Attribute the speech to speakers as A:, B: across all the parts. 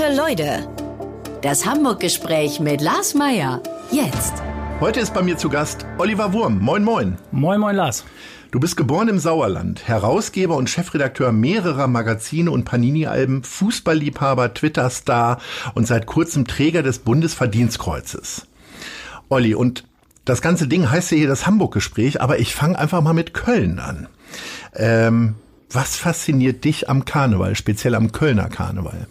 A: Gute Leute. Das Hamburg-Gespräch mit Lars Meier. Jetzt.
B: Heute ist bei mir zu Gast Oliver Wurm. Moin, moin.
C: Moin, moin, Lars.
B: Du bist geboren im Sauerland, Herausgeber und Chefredakteur mehrerer Magazine und Panini-Alben, Fußballliebhaber, Twitter-Star und seit kurzem Träger des Bundesverdienstkreuzes. Olli, und das ganze Ding heißt ja hier das Hamburg-Gespräch, aber ich fange einfach mal mit Köln an. Ähm, was fasziniert dich am Karneval, speziell am Kölner Karneval?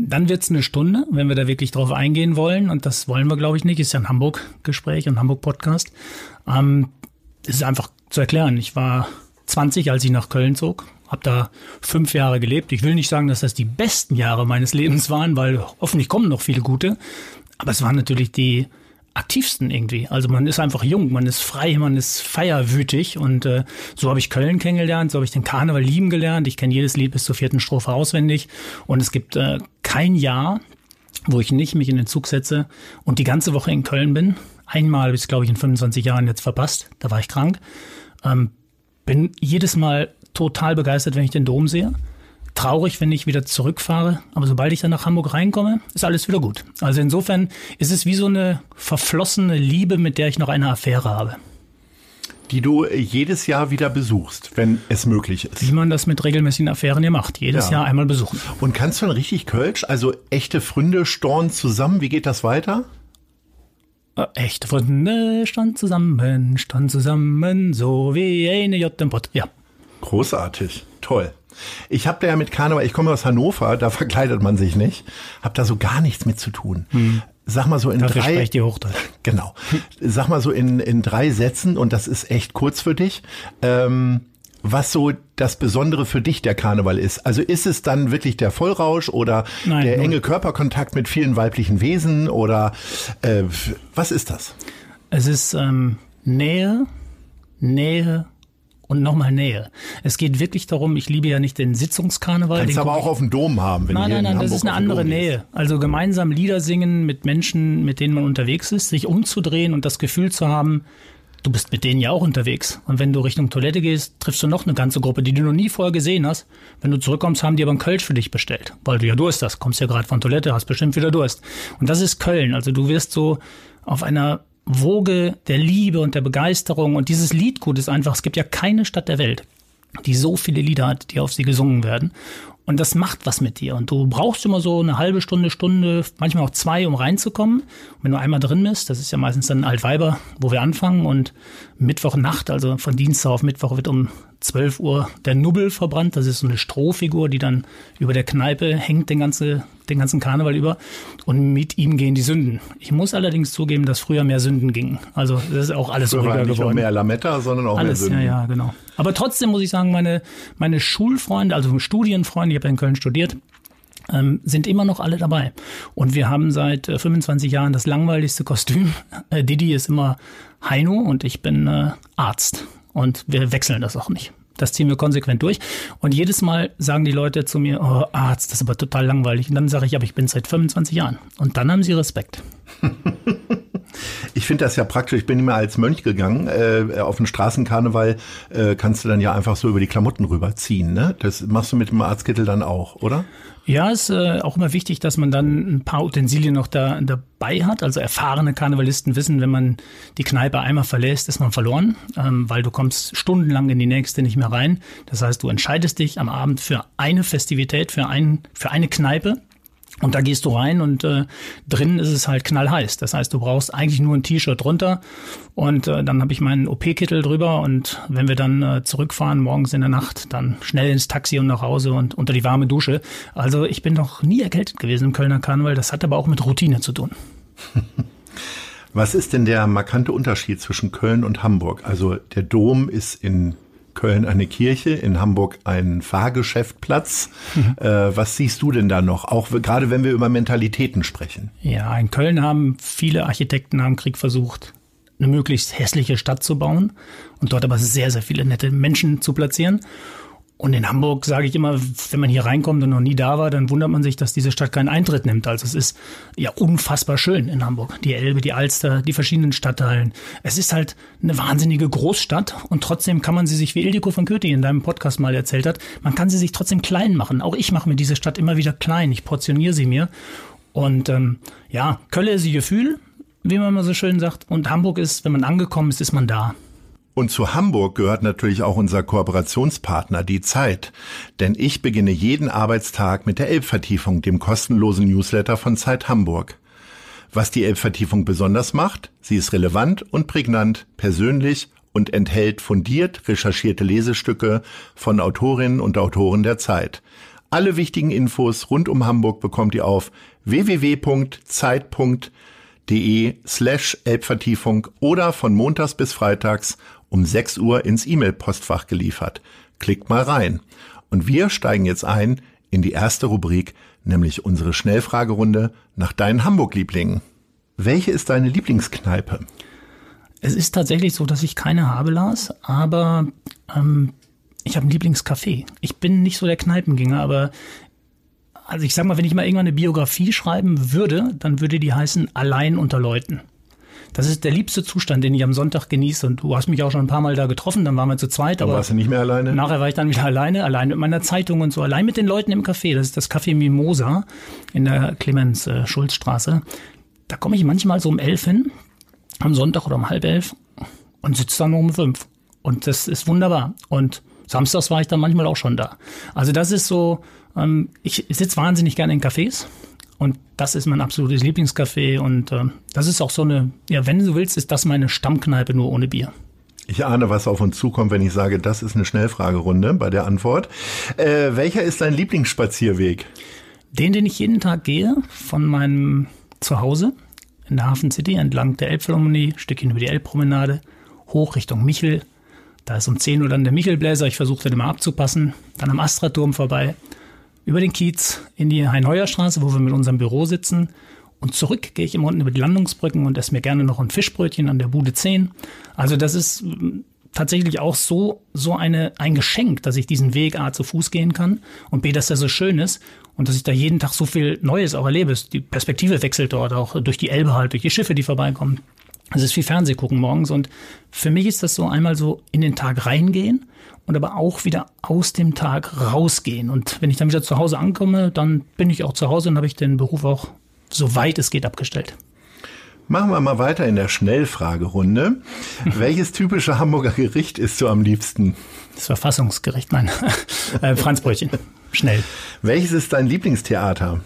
C: Dann wird's eine Stunde, wenn wir da wirklich drauf eingehen wollen. Und das wollen wir, glaube ich, nicht. Ist ja ein Hamburg-Gespräch, ein Hamburg-Podcast. Ähm, es ist einfach zu erklären. Ich war 20, als ich nach Köln zog, habe da fünf Jahre gelebt. Ich will nicht sagen, dass das die besten Jahre meines Lebens waren, weil hoffentlich kommen noch viele gute. Aber es waren natürlich die aktivsten irgendwie. Also man ist einfach jung, man ist frei, man ist feierwütig und äh, so habe ich Köln kennengelernt, so habe ich den Karneval lieben gelernt. Ich kenne jedes Lied bis zur vierten Strophe auswendig und es gibt äh, kein Jahr, wo ich nicht mich in den Zug setze und die ganze Woche in Köln bin. Einmal habe ich es, glaube ich, in 25 Jahren jetzt verpasst. Da war ich krank. Ähm, bin jedes Mal total begeistert, wenn ich den Dom sehe traurig, wenn ich wieder zurückfahre. Aber sobald ich dann nach Hamburg reinkomme, ist alles wieder gut. Also insofern ist es wie so eine verflossene Liebe, mit der ich noch eine Affäre habe.
B: Die du jedes Jahr wieder besuchst, wenn es möglich ist.
C: Wie man das mit regelmäßigen Affären ja macht. Jedes ja. Jahr einmal besuchen.
B: Und kannst du dann richtig Kölsch, also echte Fründe storn zusammen? Wie geht das weiter?
C: Äh, echte Freunde stand zusammen, stand zusammen, so wie eine J im Pott. Ja.
B: Großartig, toll. Ich habe da ja mit Karneval, ich komme aus Hannover, da verkleidet man sich nicht, habe da so gar nichts mit zu tun. Hm. Sag mal so in
C: Dafür
B: drei.
C: Die Hochdeutsch.
B: Genau. Sag mal so in, in drei Sätzen, und das ist echt kurz für dich, ähm, was so das Besondere für dich der Karneval ist. Also ist es dann wirklich der Vollrausch oder Nein, der enge Körperkontakt mit vielen weiblichen Wesen oder äh, was ist das?
C: Es ist ähm, Nähe, Nähe, und nochmal Nähe. Es geht wirklich darum, ich liebe ja nicht den Sitzungskarneval.
B: Kannst
C: den
B: aber auch auf dem Dom haben.
C: Wenn nein, nein, nein, das ist eine andere Nähe. Also gemeinsam Lieder singen mit Menschen, mit denen man unterwegs ist, sich umzudrehen und das Gefühl zu haben, du bist mit denen ja auch unterwegs. Und wenn du Richtung Toilette gehst, triffst du noch eine ganze Gruppe, die du noch nie vorher gesehen hast. Wenn du zurückkommst, haben die aber einen Kölsch für dich bestellt, weil du ja Durst hast. Kommst ja gerade von Toilette, hast bestimmt wieder Durst. Und das ist Köln. Also du wirst so auf einer Woge der Liebe und der Begeisterung. Und dieses Liedgut ist einfach, es gibt ja keine Stadt der Welt, die so viele Lieder hat, die auf sie gesungen werden. Und das macht was mit dir. Und du brauchst immer so eine halbe Stunde, Stunde, manchmal auch zwei, um reinzukommen. Und wenn du einmal drin bist, das ist ja meistens dann Altweiber, wo wir anfangen. Und Mittwochnacht, also von Dienstag auf Mittwoch wird um 12 Uhr der Nubbel verbrannt. Das ist so eine Strohfigur, die dann über der Kneipe hängt den, ganze, den ganzen Karneval über. Und mit ihm gehen die Sünden. Ich muss allerdings zugeben, dass früher mehr Sünden gingen. Also das ist auch alles ruhiger
B: nicht
C: geworden.
B: Nur mehr Lametta, sondern auch
C: alles,
B: mehr Sünden.
C: Ja, ja, genau. Aber trotzdem muss ich sagen, meine, meine Schulfreunde, also Studienfreunde, ich habe in Köln studiert, ähm, sind immer noch alle dabei. Und wir haben seit äh, 25 Jahren das langweiligste Kostüm. Äh, Didi ist immer Heino und ich bin äh, Arzt. Und wir wechseln das auch nicht. Das ziehen wir konsequent durch. Und jedes Mal sagen die Leute zu mir, oh, Arzt, das ist aber total langweilig. Und dann sage ich, aber ich bin seit 25 Jahren. Und dann haben sie Respekt.
B: Ich finde das ja praktisch. Ich bin immer als Mönch gegangen. Äh, auf den Straßenkarneval äh, kannst du dann ja einfach so über die Klamotten rüberziehen. Ne? Das machst du mit dem Arztkittel dann auch, oder?
C: Ja, ist äh, auch immer wichtig, dass man dann ein paar Utensilien noch da dabei hat. Also erfahrene Karnevalisten wissen, wenn man die Kneipe einmal verlässt, ist man verloren, ähm, weil du kommst stundenlang in die nächste nicht mehr rein. Das heißt, du entscheidest dich am Abend für eine Festivität, für, ein, für eine Kneipe und da gehst du rein und äh, drinnen ist es halt knallheiß. Das heißt, du brauchst eigentlich nur ein T-Shirt drunter und äh, dann habe ich meinen OP-Kittel drüber und wenn wir dann äh, zurückfahren morgens in der Nacht, dann schnell ins Taxi und nach Hause und unter die warme Dusche. Also ich bin noch nie erkältet gewesen im Kölner Karneval. Das hat aber auch mit Routine zu tun.
B: Was ist denn der markante Unterschied zwischen Köln und Hamburg? Also der Dom ist in Köln eine Kirche, in Hamburg ein Fahrgeschäftplatz. Mhm. Äh, was siehst du denn da noch? Auch gerade wenn wir über Mentalitäten sprechen.
C: Ja, in Köln haben viele Architekten am Krieg versucht, eine möglichst hässliche Stadt zu bauen und dort aber sehr, sehr viele nette Menschen zu platzieren. Und in Hamburg sage ich immer, wenn man hier reinkommt und noch nie da war, dann wundert man sich, dass diese Stadt keinen Eintritt nimmt. Also es ist ja unfassbar schön in Hamburg. Die Elbe, die Alster, die verschiedenen Stadtteilen. Es ist halt eine wahnsinnige Großstadt und trotzdem kann man sie sich, wie Ildiko von Köthi in deinem Podcast mal erzählt hat, man kann sie sich trotzdem klein machen. Auch ich mache mir diese Stadt immer wieder klein. Ich portioniere sie mir. Und ähm, ja, Kölle ist ihr Gefühl, wie man mal so schön sagt. Und Hamburg ist, wenn man angekommen ist, ist man da.
B: Und zu Hamburg gehört natürlich auch unser Kooperationspartner, die Zeit. Denn ich beginne jeden Arbeitstag mit der Elbvertiefung, dem kostenlosen Newsletter von Zeit Hamburg. Was die Elbvertiefung besonders macht, sie ist relevant und prägnant, persönlich und enthält fundiert recherchierte Lesestücke von Autorinnen und Autoren der Zeit. Alle wichtigen Infos rund um Hamburg bekommt ihr auf www.zeit.de slash Elbvertiefung oder von montags bis freitags um 6 Uhr ins E-Mail-Postfach geliefert. Klickt mal rein. Und wir steigen jetzt ein in die erste Rubrik, nämlich unsere Schnellfragerunde nach deinen Hamburg-Lieblingen. Welche ist deine Lieblingskneipe?
C: Es ist tatsächlich so, dass ich keine habe, Lars, aber ähm, ich habe ein Lieblingscafé. Ich bin nicht so der Kneipengänger, aber also ich sag mal, wenn ich mal irgendwann eine Biografie schreiben würde, dann würde die heißen Allein unter Leuten. Das ist der liebste Zustand, den ich am Sonntag genieße. Und du hast mich auch schon ein paar Mal da getroffen, dann waren wir zu zweit.
B: Dann warst du nicht mehr alleine?
C: Nachher war ich dann wieder alleine, allein mit meiner Zeitung und so, allein mit den Leuten im Café. Das ist das Café Mimosa in der Clemens-Schulz-Straße. Da komme ich manchmal so um elf hin, am Sonntag oder um halb elf und sitze dann um fünf. Und das ist wunderbar. Und samstags war ich dann manchmal auch schon da. Also das ist so, ähm, ich sitze wahnsinnig gerne in Cafés. Und das ist mein absolutes Lieblingscafé. Und äh, das ist auch so eine, ja, wenn du willst, ist das meine Stammkneipe nur ohne Bier.
B: Ich ahne, was auf uns zukommt, wenn ich sage, das ist eine Schnellfragerunde bei der Antwort. Äh, welcher ist dein Lieblingsspazierweg?
C: Den, den ich jeden Tag gehe, von meinem Zuhause in der Hafen City entlang der Elbphilharmonie, Stückchen über die Elbpromenade, hoch Richtung Michel. Da ist um 10 Uhr dann der Michelbläser, ich versuche den immer abzupassen. Dann am Astra-Turm vorbei, über den Kiez in die Hein-Heuer-Straße, wo wir mit unserem Büro sitzen. Und zurück gehe ich immer unten über die Landungsbrücken und esse mir gerne noch ein Fischbrötchen an der Bude 10. Also das ist mm, tatsächlich auch so, so eine, ein Geschenk, dass ich diesen Weg A zu Fuß gehen kann und B, dass er so schön ist und dass ich da jeden Tag so viel Neues auch erlebe. Die Perspektive wechselt dort auch durch die Elbe halt, durch die Schiffe, die vorbeikommen. Es ist viel Fernseh gucken morgens und für mich ist das so einmal so in den Tag reingehen und aber auch wieder aus dem Tag rausgehen. Und wenn ich dann wieder zu Hause ankomme, dann bin ich auch zu Hause und habe ich den Beruf auch so weit es geht abgestellt.
B: Machen wir mal weiter in der Schnellfragerunde. Welches typische Hamburger Gericht isst du am liebsten?
C: Das Verfassungsgericht, nein. äh, Franzbrötchen. Schnell.
B: Welches ist dein Lieblingstheater?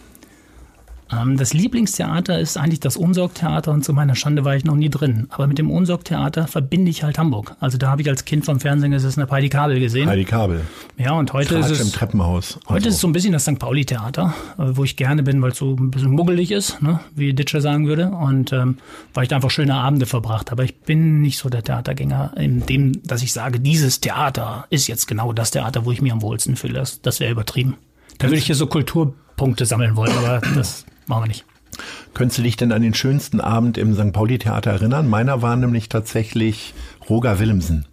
C: Ähm, das Lieblingstheater ist eigentlich das Unsorgtheater und zu meiner Schande war ich noch nie drin. Aber mit dem Unsorgtheater verbinde ich halt Hamburg. Also da habe ich als Kind vom Fernsehen gesessen, habe Heidi Kabel gesehen.
B: Heidi Kabel.
C: Ja, und heute Tratsch ist es
B: im Treppenhaus.
C: Heute also. ist es so ein bisschen das St. Pauli Theater, äh, wo ich gerne bin, weil es so ein bisschen muggelig ist, ne? wie Ditscher sagen würde. Und ähm, weil ich da einfach schöne Abende verbracht habe. Ich bin nicht so der Theatergänger, in dem, dass ich sage, dieses Theater ist jetzt genau das Theater, wo ich mich am wohlsten fühle. Das, das wäre übertrieben. Da würde ich hier so Kulturpunkte sammeln wollen, aber das Machen wir nicht.
B: Könntest du dich denn an den schönsten Abend im St. Pauli-Theater erinnern? Meiner war nämlich tatsächlich Roger Willemsen.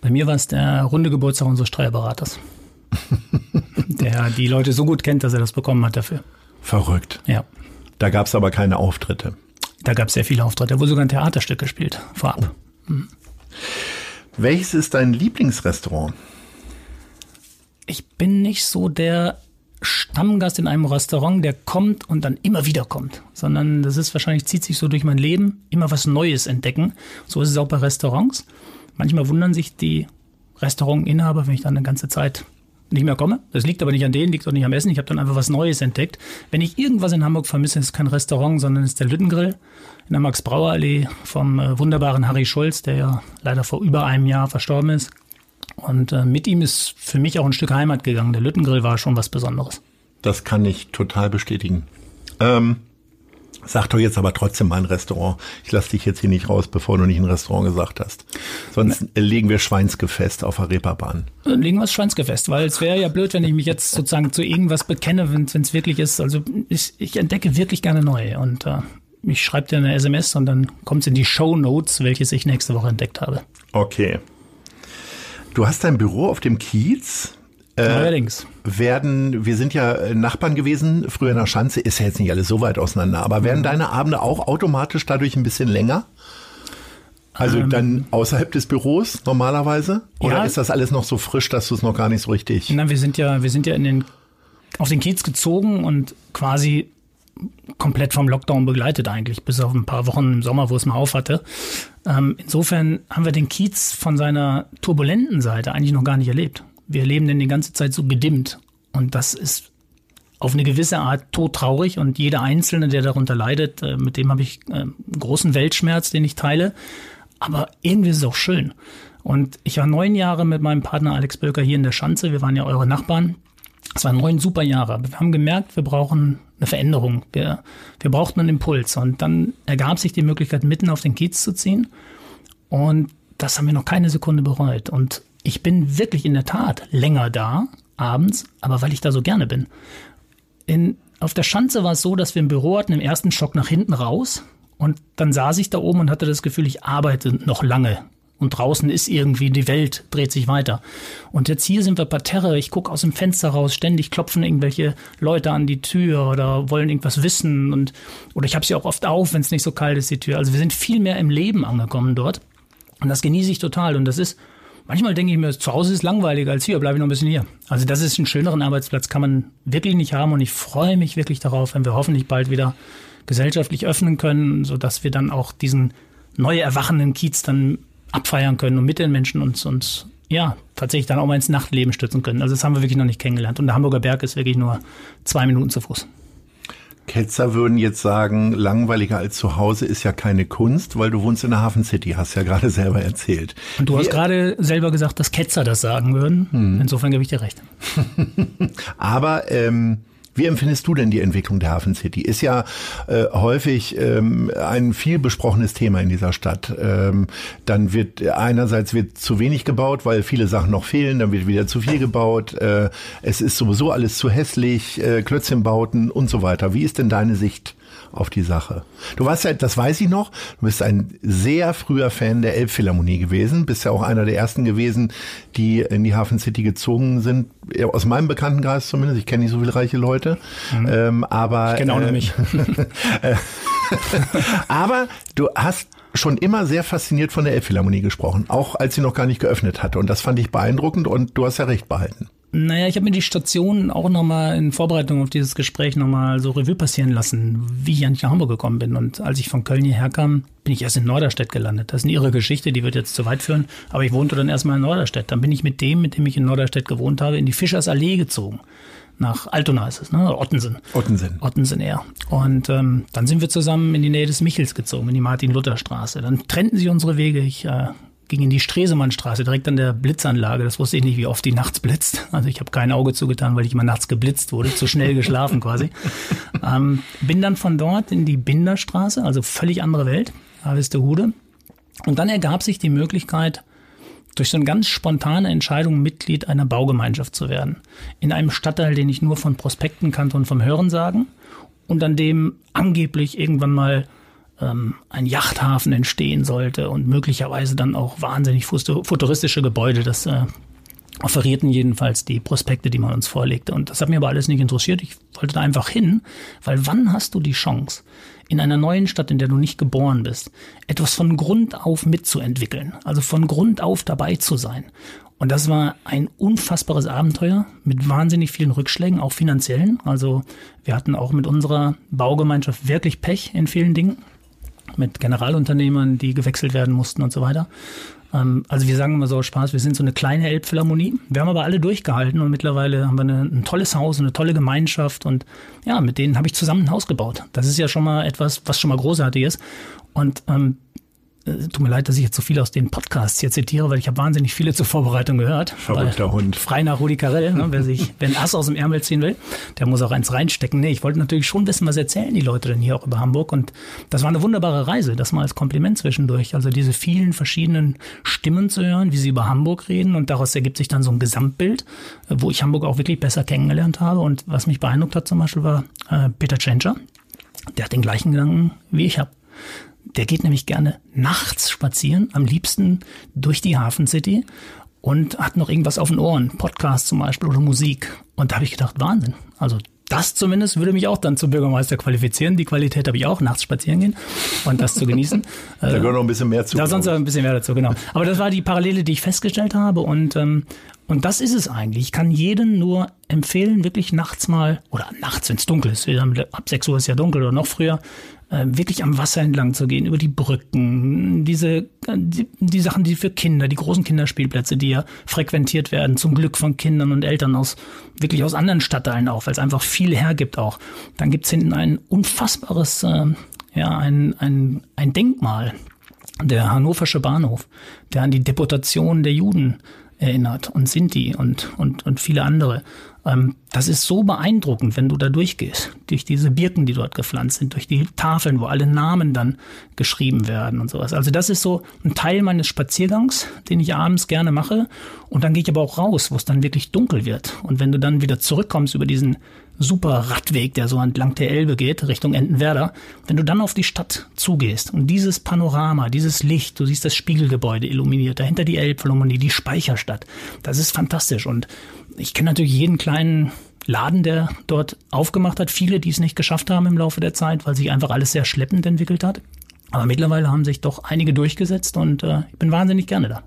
C: Bei mir war es der runde Geburtstag unseres Steuerberaters. der die Leute so gut kennt, dass er das bekommen hat dafür.
B: Verrückt.
C: Ja.
B: Da gab es aber keine Auftritte.
C: Da gab es sehr viele Auftritte. Da wurde sogar ein Theaterstück gespielt, vorab. Mhm.
B: Welches ist dein Lieblingsrestaurant?
C: Ich bin nicht so der Stammgast in einem Restaurant, der kommt und dann immer wieder kommt, sondern das ist wahrscheinlich, zieht sich so durch mein Leben, immer was Neues entdecken. So ist es auch bei Restaurants. Manchmal wundern sich die Restaurantinhaber, wenn ich dann eine ganze Zeit nicht mehr komme. Das liegt aber nicht an denen, liegt auch nicht am Essen. Ich habe dann einfach was Neues entdeckt. Wenn ich irgendwas in Hamburg vermisse, ist es kein Restaurant, sondern ist der Lüttengrill in der Max-Brauer-Allee vom äh, wunderbaren Harry Schulz, der ja leider vor über einem Jahr verstorben ist. Und äh, mit ihm ist für mich auch ein Stück Heimat gegangen. Der Lüttengrill war schon was Besonderes.
B: Das kann ich total bestätigen. Ähm, sag doch jetzt aber trotzdem mal ein Restaurant. Ich lasse dich jetzt hier nicht raus, bevor du nicht ein Restaurant gesagt hast. Sonst ne. legen wir Schweinsgefest auf der Reeperbahn.
C: Dann legen wir das Schweinsgefest, weil es wäre ja blöd, wenn ich mich jetzt sozusagen zu irgendwas bekenne, wenn es wirklich ist. Also ich, ich entdecke wirklich gerne neu und äh, ich schreibe dir eine SMS und dann kommt es in die Show Notes, welches ich nächste Woche entdeckt habe.
B: Okay. Du hast dein Büro auf dem Kiez. Äh,
C: Allerdings.
B: Werden, wir sind ja äh, Nachbarn gewesen, früher in der Schanze, ist ja jetzt nicht alles so weit auseinander, aber werden
C: Mhm.
B: deine Abende auch automatisch dadurch ein bisschen länger? Also
C: Ähm.
B: dann außerhalb des Büros normalerweise? Oder
C: Ja.
B: ist das alles noch so frisch, dass du es noch gar nicht so richtig?
C: Na, wir sind ja, wir sind ja in den, auf den Kiez gezogen und quasi komplett vom Lockdown begleitet eigentlich, bis auf ein paar Wochen im Sommer, wo es mal auf hatte. Ähm, insofern haben wir den Kiez von seiner turbulenten Seite eigentlich noch gar nicht erlebt. Wir erleben den die ganze Zeit so gedimmt. Und das ist auf eine gewisse Art todtraurig und jeder Einzelne, der darunter leidet, äh, mit dem habe ich äh, großen Weltschmerz, den ich teile. Aber irgendwie ist es auch schön. Und ich war neun Jahre mit meinem Partner Alex Bölker hier in der Schanze. Wir waren ja eure Nachbarn. Es waren neun super Jahre. Wir haben gemerkt, wir brauchen eine Veränderung. Wir, wir brauchten einen Impuls. Und dann ergab sich die Möglichkeit, mitten auf den Kiez zu ziehen. Und das haben wir noch keine Sekunde bereut. Und ich bin wirklich in der Tat länger da, abends, aber weil ich da so gerne bin. In, auf der Schanze war es so, dass wir ein Büro hatten, im ersten Stock nach hinten raus. Und dann saß ich da oben und hatte das Gefühl, ich arbeite noch lange. Und draußen ist irgendwie die Welt, dreht sich weiter. Und jetzt hier sind wir parterre, ich gucke aus dem Fenster raus, ständig klopfen irgendwelche Leute an die Tür oder wollen irgendwas wissen. Und, oder ich habe sie auch oft auf, wenn es nicht so kalt ist, die Tür. Also wir sind viel mehr im Leben angekommen dort. Und das genieße ich total. Und das ist, manchmal denke ich mir, zu Hause ist langweiliger als hier, bleibe ich noch ein bisschen hier. Also das ist einen schöneren Arbeitsplatz, kann man wirklich nicht haben. Und ich freue mich wirklich darauf, wenn wir hoffentlich bald wieder gesellschaftlich öffnen können, sodass wir dann auch diesen neu erwachenden Kiez dann abfeiern können und mit den Menschen uns, uns ja, tatsächlich dann auch mal ins Nachtleben stützen können. Also das haben wir wirklich noch nicht kennengelernt. Und der Hamburger Berg ist wirklich nur zwei Minuten zu Fuß.
B: Ketzer würden jetzt sagen, langweiliger als zu Hause ist ja keine Kunst, weil du wohnst in der Hafen City, hast ja gerade selber erzählt.
C: Und du hast gerade selber gesagt, dass Ketzer das sagen würden. Insofern gebe ich dir recht.
B: Aber ähm, wie empfindest du denn die Entwicklung der Hafen City? Ist ja äh, häufig ähm, ein viel besprochenes Thema in dieser Stadt. Ähm, dann wird einerseits wird zu wenig gebaut, weil viele Sachen noch fehlen, dann wird wieder zu viel gebaut. Äh, es ist sowieso alles zu hässlich, äh, Klötzchenbauten und so weiter. Wie ist denn deine Sicht auf die Sache? Du warst ja, das weiß ich noch, du bist ein sehr früher Fan der Elbphilharmonie gewesen, bist ja auch einer der ersten gewesen, die in die Hafen City gezogen sind. Aus meinem Bekanntenkreis zumindest, ich kenne nicht so viele reiche Leute, ähm, aber
C: Ich kenne auch
B: äh,
C: noch mich.
B: aber du hast schon immer sehr fasziniert von der Elbphilharmonie gesprochen, auch als sie noch gar nicht geöffnet hatte. Und das fand ich beeindruckend und du hast ja recht behalten.
C: Naja, ich habe mir die Station auch nochmal in Vorbereitung auf dieses Gespräch nochmal so Revue passieren lassen, wie ich eigentlich nach Hamburg gekommen bin. Und als ich von Köln hierher kam, bin ich erst in Norderstedt gelandet. Das ist eine irre Geschichte, die wird jetzt zu weit führen. Aber ich wohnte dann erstmal in Norderstedt. Dann bin ich mit dem, mit dem ich in Norderstedt gewohnt habe, in die Fischersallee gezogen. Nach Altona ist es, ne? Ottensen.
B: Ottensen.
C: Ottensen eher. Und ähm, dann sind wir zusammen in die Nähe des Michels gezogen, in die Martin-Luther-Straße. Dann trennten sich unsere Wege. Ich äh, ging in die Stresemannstraße, direkt an der Blitzanlage. Das wusste ich nicht, wie oft die nachts blitzt. Also ich habe kein Auge zugetan, weil ich immer nachts geblitzt wurde, zu schnell geschlafen quasi. ähm, bin dann von dort in die Binderstraße, also völlig andere Welt, Harvestehude. Und dann ergab sich die Möglichkeit, durch so eine ganz spontane Entscheidung Mitglied einer Baugemeinschaft zu werden. In einem Stadtteil, den ich nur von Prospekten kannte und vom Hörensagen und an dem angeblich irgendwann mal ähm, ein Yachthafen entstehen sollte und möglicherweise dann auch wahnsinnig futuristische Gebäude. Das äh, offerierten jedenfalls die Prospekte, die man uns vorlegte. Und das hat mir aber alles nicht interessiert. Ich wollte da einfach hin, weil wann hast du die Chance, in einer neuen Stadt, in der du nicht geboren bist, etwas von Grund auf mitzuentwickeln, also von Grund auf dabei zu sein. Und das war ein unfassbares Abenteuer mit wahnsinnig vielen Rückschlägen, auch finanziellen. Also wir hatten auch mit unserer Baugemeinschaft wirklich Pech in vielen Dingen mit Generalunternehmern, die gewechselt werden mussten und so weiter. Ähm, also wir sagen immer so Spaß, wir sind so eine kleine Elbphilharmonie. Wir haben aber alle durchgehalten und mittlerweile haben wir eine, ein tolles Haus, eine tolle Gemeinschaft und ja, mit denen habe ich zusammen ein Haus gebaut. Das ist ja schon mal etwas, was schon mal großartig ist. Und ähm, äh, Tut mir leid, dass ich jetzt so viel aus den Podcasts hier zitiere, weil ich habe wahnsinnig viele zur Vorbereitung gehört.
B: Verrückter Hund.
C: Frei nach Rudi Carell, ne, wer sich, wer ein Ass aus dem Ärmel ziehen will, der muss auch eins reinstecken. Nee, ich wollte natürlich schon wissen, was erzählen die Leute denn hier auch über Hamburg. Und das war eine wunderbare Reise, das mal als Kompliment zwischendurch. Also diese vielen verschiedenen Stimmen zu hören, wie sie über Hamburg reden. Und daraus ergibt sich dann so ein Gesamtbild, äh, wo ich Hamburg auch wirklich besser kennengelernt habe. Und was mich beeindruckt hat zum Beispiel war äh, Peter Tschentscher. Der hat den gleichen Gedanken wie ich habe. Der geht nämlich gerne nachts spazieren, am liebsten durch die Hafen City und hat noch irgendwas auf den Ohren, Podcast zum Beispiel oder Musik. Und da habe ich gedacht, Wahnsinn. Also das zumindest würde mich auch dann zum Bürgermeister qualifizieren. Die Qualität habe ich auch, nachts spazieren gehen und das zu genießen.
B: da gehört noch ein bisschen mehr zu.
C: Da sonst ein bisschen mehr dazu, genau. Aber das war die Parallele, die ich festgestellt habe und ähm, und das ist es eigentlich. Ich kann jedem nur empfehlen, wirklich nachts mal, oder nachts, wenn es dunkel ist, ab 6 Uhr ist ja dunkel oder noch früher, wirklich am Wasser entlang zu gehen, über die Brücken, diese, die, die Sachen, die für Kinder, die großen Kinderspielplätze, die ja frequentiert werden, zum Glück von Kindern und Eltern aus, wirklich aus anderen Stadtteilen auch, weil es einfach viel hergibt auch. Dann gibt's hinten ein unfassbares, äh, ja, ein, ein, ein Denkmal, der Hannoversche Bahnhof, der an die Deportation der Juden erinnert und Sinti und, und, und viele andere. Ähm, das ist so beeindruckend, wenn du da durchgehst, durch diese Birken, die dort gepflanzt sind, durch die Tafeln, wo alle Namen dann geschrieben werden und sowas. Also das ist so ein Teil meines Spaziergangs, den ich abends gerne mache. Und dann gehe ich aber auch raus, wo es dann wirklich dunkel wird. Und wenn du dann wieder zurückkommst über diesen super Radweg, der so entlang der Elbe geht, Richtung Entenwerder, wenn du dann auf die Stadt zugehst und dieses Panorama, dieses Licht, du siehst das Spiegelgebäude illuminiert, dahinter die Elbphilharmonie, die Speicherstadt, das ist fantastisch. Und ich kenne natürlich jeden kleinen Laden, der dort aufgemacht hat, viele, die es nicht geschafft haben im Laufe der Zeit, weil sich einfach alles sehr schleppend entwickelt hat. Aber mittlerweile haben sich doch einige durchgesetzt und äh, ich bin wahnsinnig gerne da.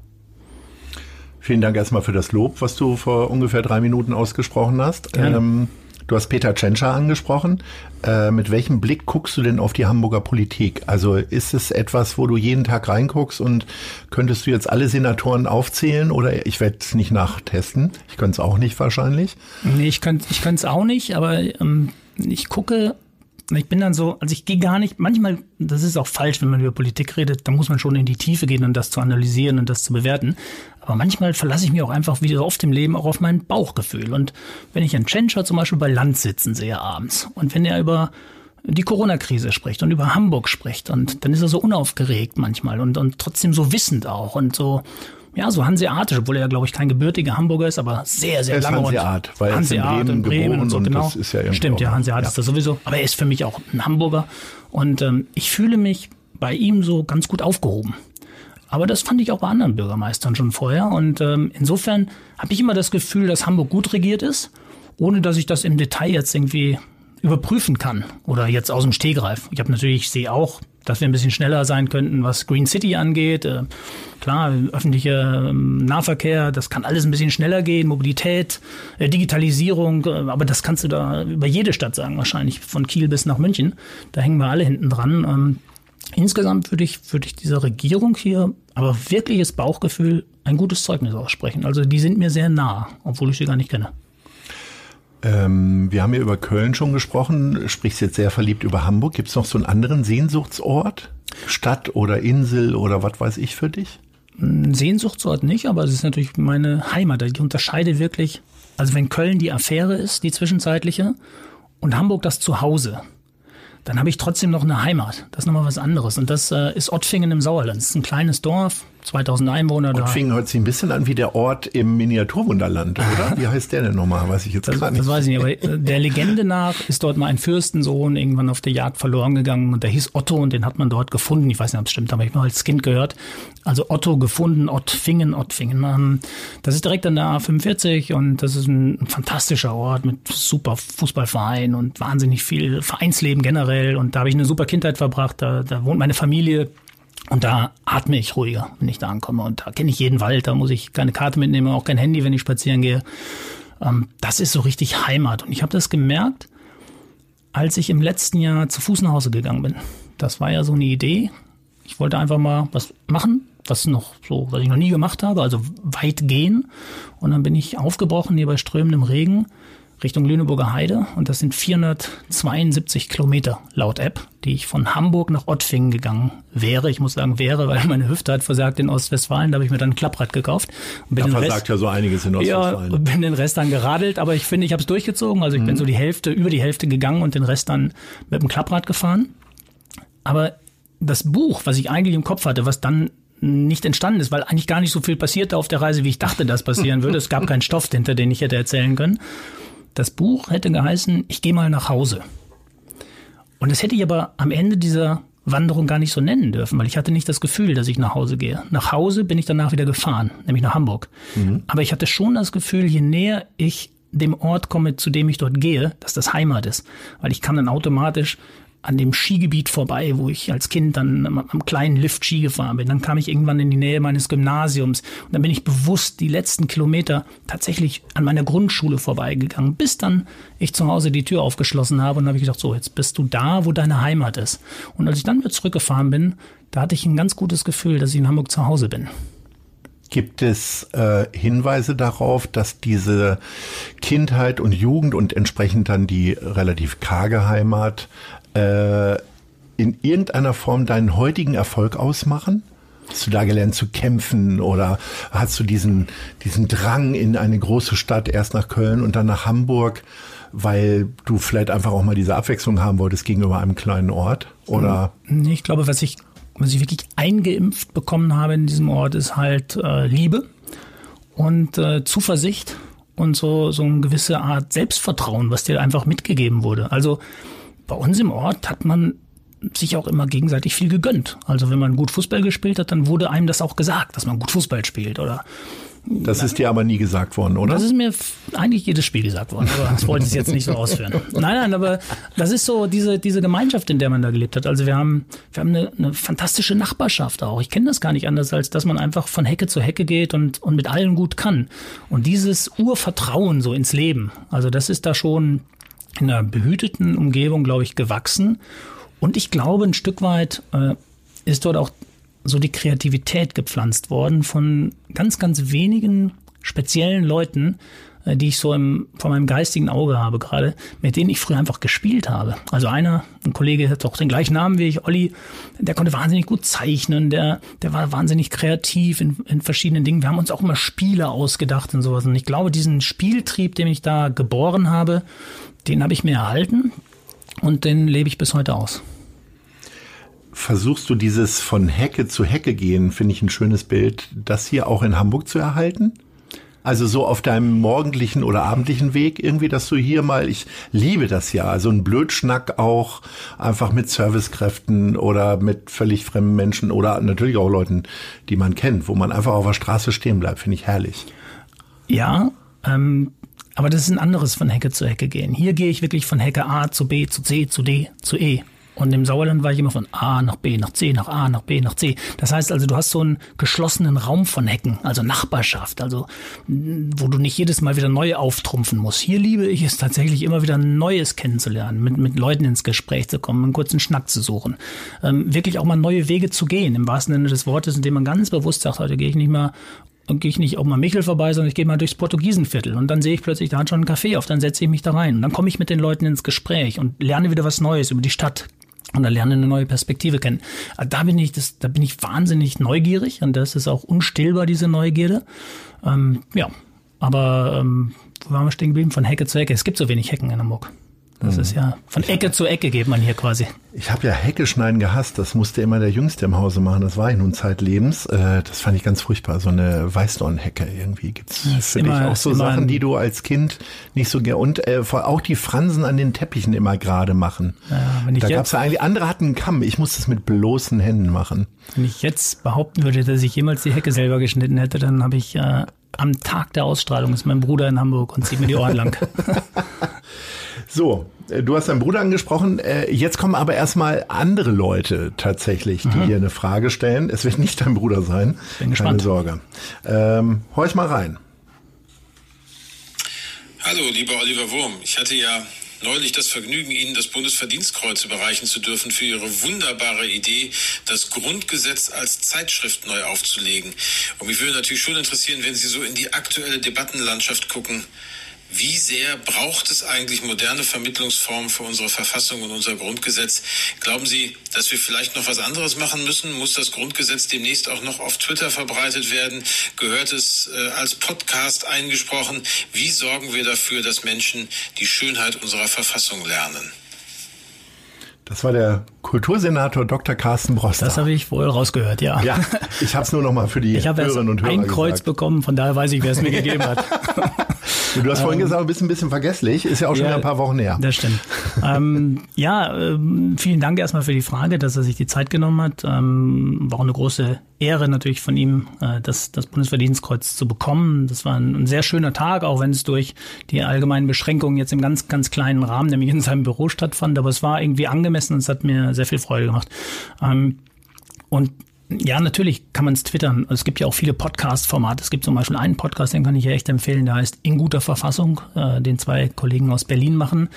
B: Vielen Dank erstmal für das Lob, was du vor ungefähr drei Minuten ausgesprochen hast. Ähm, Du hast Peter Tschentscher angesprochen. Äh, mit welchem Blick guckst du denn auf die Hamburger Politik? Also ist es etwas, wo du jeden Tag reinguckst und könntest du jetzt alle Senatoren aufzählen oder ich werde es nicht nachtesten. Ich könnte es auch nicht wahrscheinlich.
C: Nee, ich könnte ich es auch nicht, aber ähm, ich gucke ich bin dann so, also ich gehe gar nicht, manchmal, das ist auch falsch, wenn man über Politik redet, da muss man schon in die Tiefe gehen und das zu analysieren und das zu bewerten. Aber manchmal verlasse ich mich auch einfach, wie so oft im Leben, auch auf mein Bauchgefühl. Und wenn ich einen Tschentscher zum Beispiel bei Land sitzen sehe abends und wenn er über die Corona-Krise spricht und über Hamburg spricht und dann ist er so unaufgeregt manchmal und, und trotzdem so wissend auch und so ja, so hanseatisch, obwohl er ja, glaube ich, kein gebürtiger Hamburger ist, aber sehr, sehr er lange.
B: Hanseat, weil
C: Hanseat
B: in Bremen,
C: Bremen und so, genau.
B: Das ist ja
C: Stimmt, ja, Hanseat ja. ist das sowieso. Aber er ist für mich auch ein Hamburger. Und ähm, ich fühle mich bei ihm so ganz gut aufgehoben. Aber das fand ich auch bei anderen Bürgermeistern schon vorher. Und ähm, insofern habe ich immer das Gefühl, dass Hamburg gut regiert ist, ohne dass ich das im Detail jetzt irgendwie überprüfen kann oder jetzt aus dem Stegreif. Ich habe natürlich, ich sehe auch, dass wir ein bisschen schneller sein könnten, was Green City angeht. Äh, klar, öffentlicher ähm, Nahverkehr, das kann alles ein bisschen schneller gehen, Mobilität, äh, Digitalisierung, äh, aber das kannst du da über jede Stadt sagen, wahrscheinlich von Kiel bis nach München. Da hängen wir alle hinten dran. Ähm, insgesamt würde ich, würde ich dieser Regierung hier aber wirkliches Bauchgefühl ein gutes Zeugnis aussprechen. Also die sind mir sehr nah, obwohl ich sie gar nicht kenne.
B: Ähm, wir haben ja über Köln schon gesprochen, sprichst jetzt sehr verliebt über Hamburg. Gibt es noch so einen anderen Sehnsuchtsort? Stadt oder Insel oder was weiß ich für dich?
C: Sehnsuchtsort nicht, aber es ist natürlich meine Heimat. Ich unterscheide wirklich, also wenn Köln die Affäre ist, die zwischenzeitliche, und Hamburg das Zuhause, dann habe ich trotzdem noch eine Heimat. Das ist nochmal was anderes. Und das äh, ist Ottfingen im Sauerland. Das ist ein kleines Dorf, 2000 Einwohner.
B: Ottfingen hört sich ein bisschen an wie der Ort im Miniaturwunderland, oder? Wie heißt der denn nochmal? Weiß ich jetzt
C: das,
B: gar nicht.
C: Das weiß ich nicht, aber äh, der Legende nach ist dort mal ein Fürstensohn irgendwann auf der Jagd verloren gegangen und der hieß Otto und den hat man dort gefunden. Ich weiß nicht, ob es stimmt, aber ich habe als Kind gehört. Also Otto gefunden, Ottfingen, Ottfingen. Das ist direkt an der A45 und das ist ein fantastischer Ort mit super Fußballverein und wahnsinnig viel Vereinsleben generell und da habe ich eine super Kindheit verbracht. Da, da wohnt meine Familie und da atme ich ruhiger, wenn ich da ankomme. Und da kenne ich jeden Wald, da muss ich keine Karte mitnehmen, auch kein Handy, wenn ich spazieren gehe. Ähm, das ist so richtig Heimat. Und ich habe das gemerkt, als ich im letzten Jahr zu Fuß nach Hause gegangen bin. Das war ja so eine Idee. Ich wollte einfach mal was machen, was noch so, was ich noch nie gemacht habe, also weit gehen. Und dann bin ich aufgebrochen hier bei strömendem Regen Richtung Lüneburger Heide und das sind 472 Kilometer laut App, die ich von Hamburg nach Ottfingen gegangen wäre. Ich muss sagen wäre, weil meine Hüfte hat versagt in Ostwestfalen, da habe ich mir dann ein Klapprad gekauft.
B: Und bin da versagt Rest, ja so einiges in Ostwestfalen.
C: Ja, bin den Rest dann geradelt, aber ich finde, ich habe es durchgezogen. Also ich mhm. bin so die Hälfte, über die Hälfte gegangen und den Rest dann mit dem Klapprad gefahren. Aber das Buch, was ich eigentlich im Kopf hatte, was dann nicht entstanden ist, weil eigentlich gar nicht so viel passierte auf der Reise, wie ich dachte, dass passieren würde. Es gab keinen Stoff hinter, den ich hätte erzählen können. Das Buch hätte geheißen, ich gehe mal nach Hause. Und das hätte ich aber am Ende dieser Wanderung gar nicht so nennen dürfen, weil ich hatte nicht das Gefühl, dass ich nach Hause gehe. Nach Hause bin ich danach wieder gefahren, nämlich nach Hamburg. Mhm. Aber ich hatte schon das Gefühl, je näher ich dem Ort komme, zu dem ich dort gehe, dass das Heimat ist. Weil ich kam dann automatisch an dem Skigebiet vorbei, wo ich als Kind dann am, kleinen Lift Ski gefahren bin. Dann kam ich irgendwann in die Nähe meines Gymnasiums und dann bin ich bewusst die letzten Kilometer tatsächlich an meiner Grundschule vorbeigegangen, bis dann ich zu Hause die Tür aufgeschlossen habe und dann habe ich gedacht, so, jetzt bist du da, wo deine Heimat ist. Und als ich dann wieder zurückgefahren bin, da hatte ich ein ganz gutes Gefühl, dass ich in Hamburg zu Hause bin.
B: Gibt es äh, Hinweise darauf, dass diese Kindheit und Jugend und entsprechend dann die relativ karge Heimat äh, in irgendeiner Form deinen heutigen Erfolg ausmachen? Hast du da gelernt zu kämpfen oder hast du diesen, diesen Drang in eine große Stadt, erst nach Köln und dann nach Hamburg, weil du vielleicht einfach auch mal diese Abwechslung haben wolltest gegenüber einem kleinen Ort? Oder?
C: Nee, ich glaube, was ich, was ich wirklich eingeimpft bekommen habe in diesem Ort, ist halt äh, Liebe und äh, Zuversicht und so, so eine gewisse Art Selbstvertrauen, was dir einfach mitgegeben wurde. Also bei uns im Ort hat man sich auch immer gegenseitig viel gegönnt. Also wenn man gut Fußball gespielt hat, dann wurde einem das auch gesagt, dass man gut Fußball spielt oder
B: das ist dir aber nie gesagt worden, oder?
C: Das ist mir eigentlich jedes Spiel gesagt worden, aber das wollte ich jetzt nicht so ausführen. Nein, nein, aber das ist so diese, diese Gemeinschaft, in der man da gelebt hat. Also wir haben, wir haben eine, eine fantastische Nachbarschaft auch. Ich kenne das gar nicht anders, als dass man einfach von Hecke zu Hecke geht und, und mit allen gut kann. Und dieses Urvertrauen so ins Leben, also das ist da schon in einer behüteten Umgebung, glaube ich, gewachsen. Und ich glaube, ein Stück weit äh, ist dort auch so die Kreativität gepflanzt worden von ganz, ganz wenigen speziellen Leuten, die ich so im, vor meinem geistigen Auge habe gerade, mit denen ich früher einfach gespielt habe. Also einer, ein Kollege hat auch den gleichen Namen wie ich, Olli, der konnte wahnsinnig gut zeichnen, der, der war wahnsinnig kreativ in, in verschiedenen Dingen. Wir haben uns auch immer Spiele ausgedacht und sowas. Und ich glaube, diesen Spieltrieb, den ich da geboren habe, den habe ich mir erhalten und den lebe ich bis heute aus.
B: Versuchst du dieses von Hecke zu Hecke gehen, finde ich ein schönes Bild, das hier auch in Hamburg zu erhalten? Also so auf deinem morgendlichen oder abendlichen Weg irgendwie, dass du hier mal, ich liebe das ja, also ein Blödschnack auch einfach mit Servicekräften oder mit völlig fremden Menschen oder natürlich auch Leuten, die man kennt, wo man einfach auf der Straße stehen bleibt, finde ich herrlich.
C: Ja, ähm, aber das ist ein anderes von Hecke zu Hecke gehen. Hier gehe ich wirklich von Hecke A zu B zu C zu D zu E. Und im Sauerland war ich immer von A nach B, nach C, nach A, nach B, nach C. Das heißt also, du hast so einen geschlossenen Raum von Hecken, also Nachbarschaft, also wo du nicht jedes Mal wieder neu auftrumpfen musst. Hier liebe ich es tatsächlich immer wieder Neues kennenzulernen, mit, mit Leuten ins Gespräch zu kommen, einen kurzen Schnack zu suchen. Ähm, wirklich auch mal neue Wege zu gehen, im wahrsten Sinne des Wortes, indem man ganz bewusst sagt, heute gehe ich nicht mehr und gehe ich nicht auf mal Michel vorbei, sondern ich gehe mal durchs Portugiesenviertel und dann sehe ich plötzlich, da hat schon ein Café auf, dann setze ich mich da rein und dann komme ich mit den Leuten ins Gespräch und lerne wieder was Neues über die Stadt und dann lerne eine neue Perspektive kennen. Also da bin ich, das, da bin ich wahnsinnig neugierig und das ist auch unstillbar diese Neugierde. Ähm, ja, aber ähm, wo waren wir stehen geblieben? Von Hecke zu Hecke. Es gibt so wenig Hecken in Hamburg. Das mhm. ist ja von Ecke zu Ecke geht man hier quasi.
B: Ich habe ja Hecke schneiden gehasst. Das musste immer der Jüngste im Hause machen. Das war ich nun zeitlebens. Äh, das fand ich ganz furchtbar. So eine Weißdornhecke irgendwie gibt's das für dich auch so Sachen, die du als Kind nicht so gerne und äh, auch die Fransen an den Teppichen immer gerade machen. Ja, wenn ich da gab's ja eigentlich andere hatten einen Kamm. Ich musste es mit bloßen Händen machen.
C: Wenn ich jetzt behaupten würde, dass ich jemals die Hecke selber geschnitten hätte, dann habe ich äh, am Tag der Ausstrahlung ist mein Bruder in Hamburg und zieht mir die Ohren lang.
B: So, äh, du hast deinen Bruder angesprochen. Äh, jetzt kommen aber erstmal andere Leute tatsächlich, die mhm. hier eine Frage stellen. Es wird nicht dein Bruder sein.
C: Bin gespannt.
B: Keine Sorge. Ähm, horch mal rein.
D: Hallo, lieber Oliver Wurm. Ich hatte ja neulich das Vergnügen, Ihnen das Bundesverdienstkreuz überreichen zu dürfen für Ihre wunderbare Idee, das Grundgesetz als Zeitschrift neu aufzulegen. Und mich würde natürlich schon interessieren, wenn Sie so in die aktuelle Debattenlandschaft gucken, wie sehr braucht es eigentlich moderne Vermittlungsformen für unsere Verfassung und unser Grundgesetz? Glauben Sie, dass wir vielleicht noch was anderes machen müssen? Muss das Grundgesetz demnächst auch noch auf Twitter verbreitet werden? Gehört es äh, als Podcast eingesprochen? Wie sorgen wir dafür, dass Menschen die Schönheit unserer Verfassung lernen?
B: Das war der Kultursenator Dr. Carsten Broster.
C: Das habe ich wohl rausgehört, ja.
B: Ja, ich habe es nur noch mal für die
C: ich
B: Hörerinnen und Hörer
C: ein Kreuz
B: gesagt.
C: bekommen, von daher weiß ich, wer es mir gegeben hat.
B: Du hast vorhin ähm, gesagt, du bist ein bisschen vergesslich. Ist ja auch schon ja, ein paar Wochen her.
C: Das stimmt. ähm, ja, ähm, vielen Dank erstmal für die Frage, dass er sich die Zeit genommen hat. Ähm, war auch eine große Ehre natürlich von ihm, äh, das, das Bundesverdienstkreuz zu bekommen. Das war ein, ein sehr schöner Tag, auch wenn es durch die allgemeinen Beschränkungen jetzt im ganz, ganz kleinen Rahmen, nämlich in seinem Büro stattfand. Aber es war irgendwie angemessen und es hat mir sehr viel Freude gemacht. Ähm, und ja, natürlich kann man es twittern. Es gibt ja auch viele Podcast-Formate. Es gibt zum Beispiel einen Podcast, den kann ich ja echt empfehlen, der heißt In guter Verfassung, äh, den zwei Kollegen aus Berlin machen,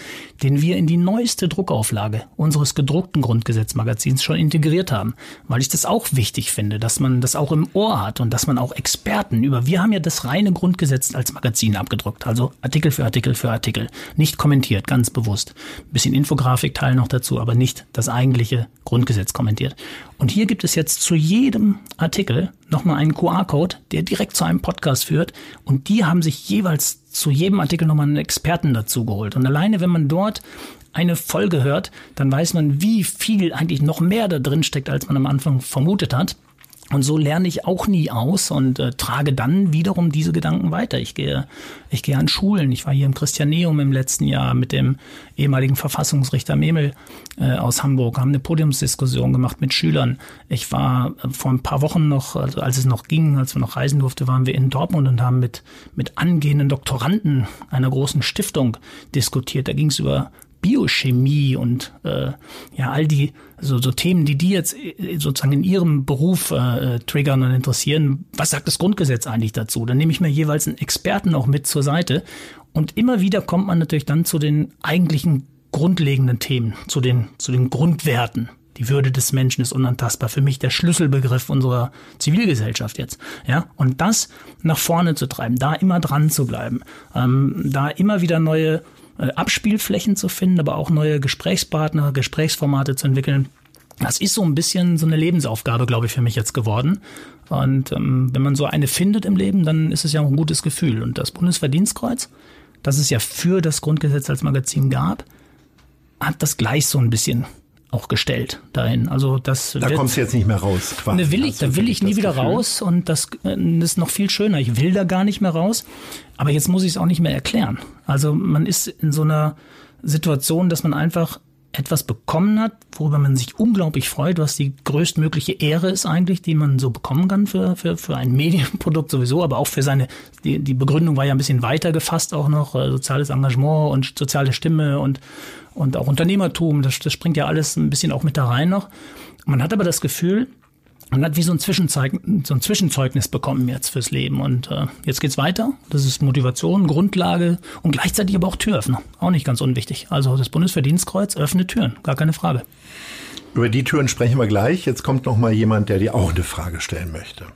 C: den wir in die neueste Druckauflage unseres gedruckten Grundgesetzmagazins schon integriert haben, weil ich das auch wichtig finde, dass man das auch im Ohr hat und dass man auch Experten über, wir haben ja das reine Grundgesetz als Magazin abgedruckt, also Artikel für Artikel für Artikel, nicht kommentiert, ganz bewusst. Ein bisschen Infografikteil noch dazu, aber nicht das eigentliche Grundgesetz kommentiert. Und hier gibt es jetzt zu jedem Artikel nochmal einen QR-Code, der direkt zu einem Podcast führt. Und die haben sich jeweils zu jedem Artikel nochmal einen Experten dazu geholt. Und alleine, wenn man dort eine Folge hört, dann weiß man, wie viel eigentlich noch mehr da drin steckt, als man am Anfang vermutet hat. Und so lerne ich auch nie aus und äh, trage dann wiederum diese Gedanken weiter. Ich gehe, ich gehe an Schulen. Ich war hier im Christianeum im letzten Jahr mit dem ehemaligen Verfassungsrichter Memel äh, aus Hamburg, haben eine Podiumsdiskussion gemacht mit Schülern. Ich war äh, vor ein paar Wochen noch, also als es noch ging, als wir noch reisen durfte, waren wir in Dortmund und haben mit, mit angehenden Doktoranden einer großen Stiftung diskutiert. Da ging es über Biochemie und äh, ja all die so, so Themen, die die jetzt äh, sozusagen in ihrem Beruf äh, triggern und interessieren. Was sagt das Grundgesetz eigentlich dazu? Dann nehme ich mir jeweils einen Experten auch mit zur Seite und immer wieder kommt man natürlich dann zu den eigentlichen grundlegenden Themen, zu den zu den Grundwerten. Die Würde des Menschen ist unantastbar. Für mich der Schlüsselbegriff unserer Zivilgesellschaft jetzt. Ja, und das nach vorne zu treiben, da immer dran zu bleiben, ähm, da immer wieder neue Abspielflächen zu finden, aber auch neue Gesprächspartner, Gesprächsformate zu entwickeln. Das ist so ein bisschen so eine Lebensaufgabe, glaube ich, für mich jetzt geworden. Und ähm, wenn man so eine findet im Leben, dann ist es ja auch ein gutes Gefühl. Und das Bundesverdienstkreuz, das es ja für das Grundgesetz als Magazin gab, hat das gleich so ein bisschen auch gestellt dahin. Also das
B: da kommst du jetzt nicht mehr raus.
C: Quasi. Ne, will ich, da will ich nie wieder Gefühl? raus und das, das ist noch viel schöner. Ich will da gar nicht mehr raus, aber jetzt muss ich es auch nicht mehr erklären. Also man ist in so einer Situation, dass man einfach etwas bekommen hat, worüber man sich unglaublich freut, was die größtmögliche Ehre ist eigentlich, die man so bekommen kann für, für, für ein Medienprodukt sowieso, aber auch für seine, die, die Begründung war ja ein bisschen weiter gefasst auch noch, äh, soziales Engagement und soziale Stimme und, und auch Unternehmertum, das, das springt ja alles ein bisschen auch mit da rein noch. Man hat aber das Gefühl, man hat wie so ein, Zwischenzeug, so ein Zwischenzeugnis bekommen jetzt fürs Leben. Und äh, jetzt geht's weiter. Das ist Motivation, Grundlage und gleichzeitig aber auch Türöffner. Auch nicht ganz unwichtig. Also das Bundesverdienstkreuz öffnet Türen, gar keine Frage.
B: Über die Türen sprechen wir gleich. Jetzt kommt noch mal jemand, der dir auch eine Frage stellen möchte.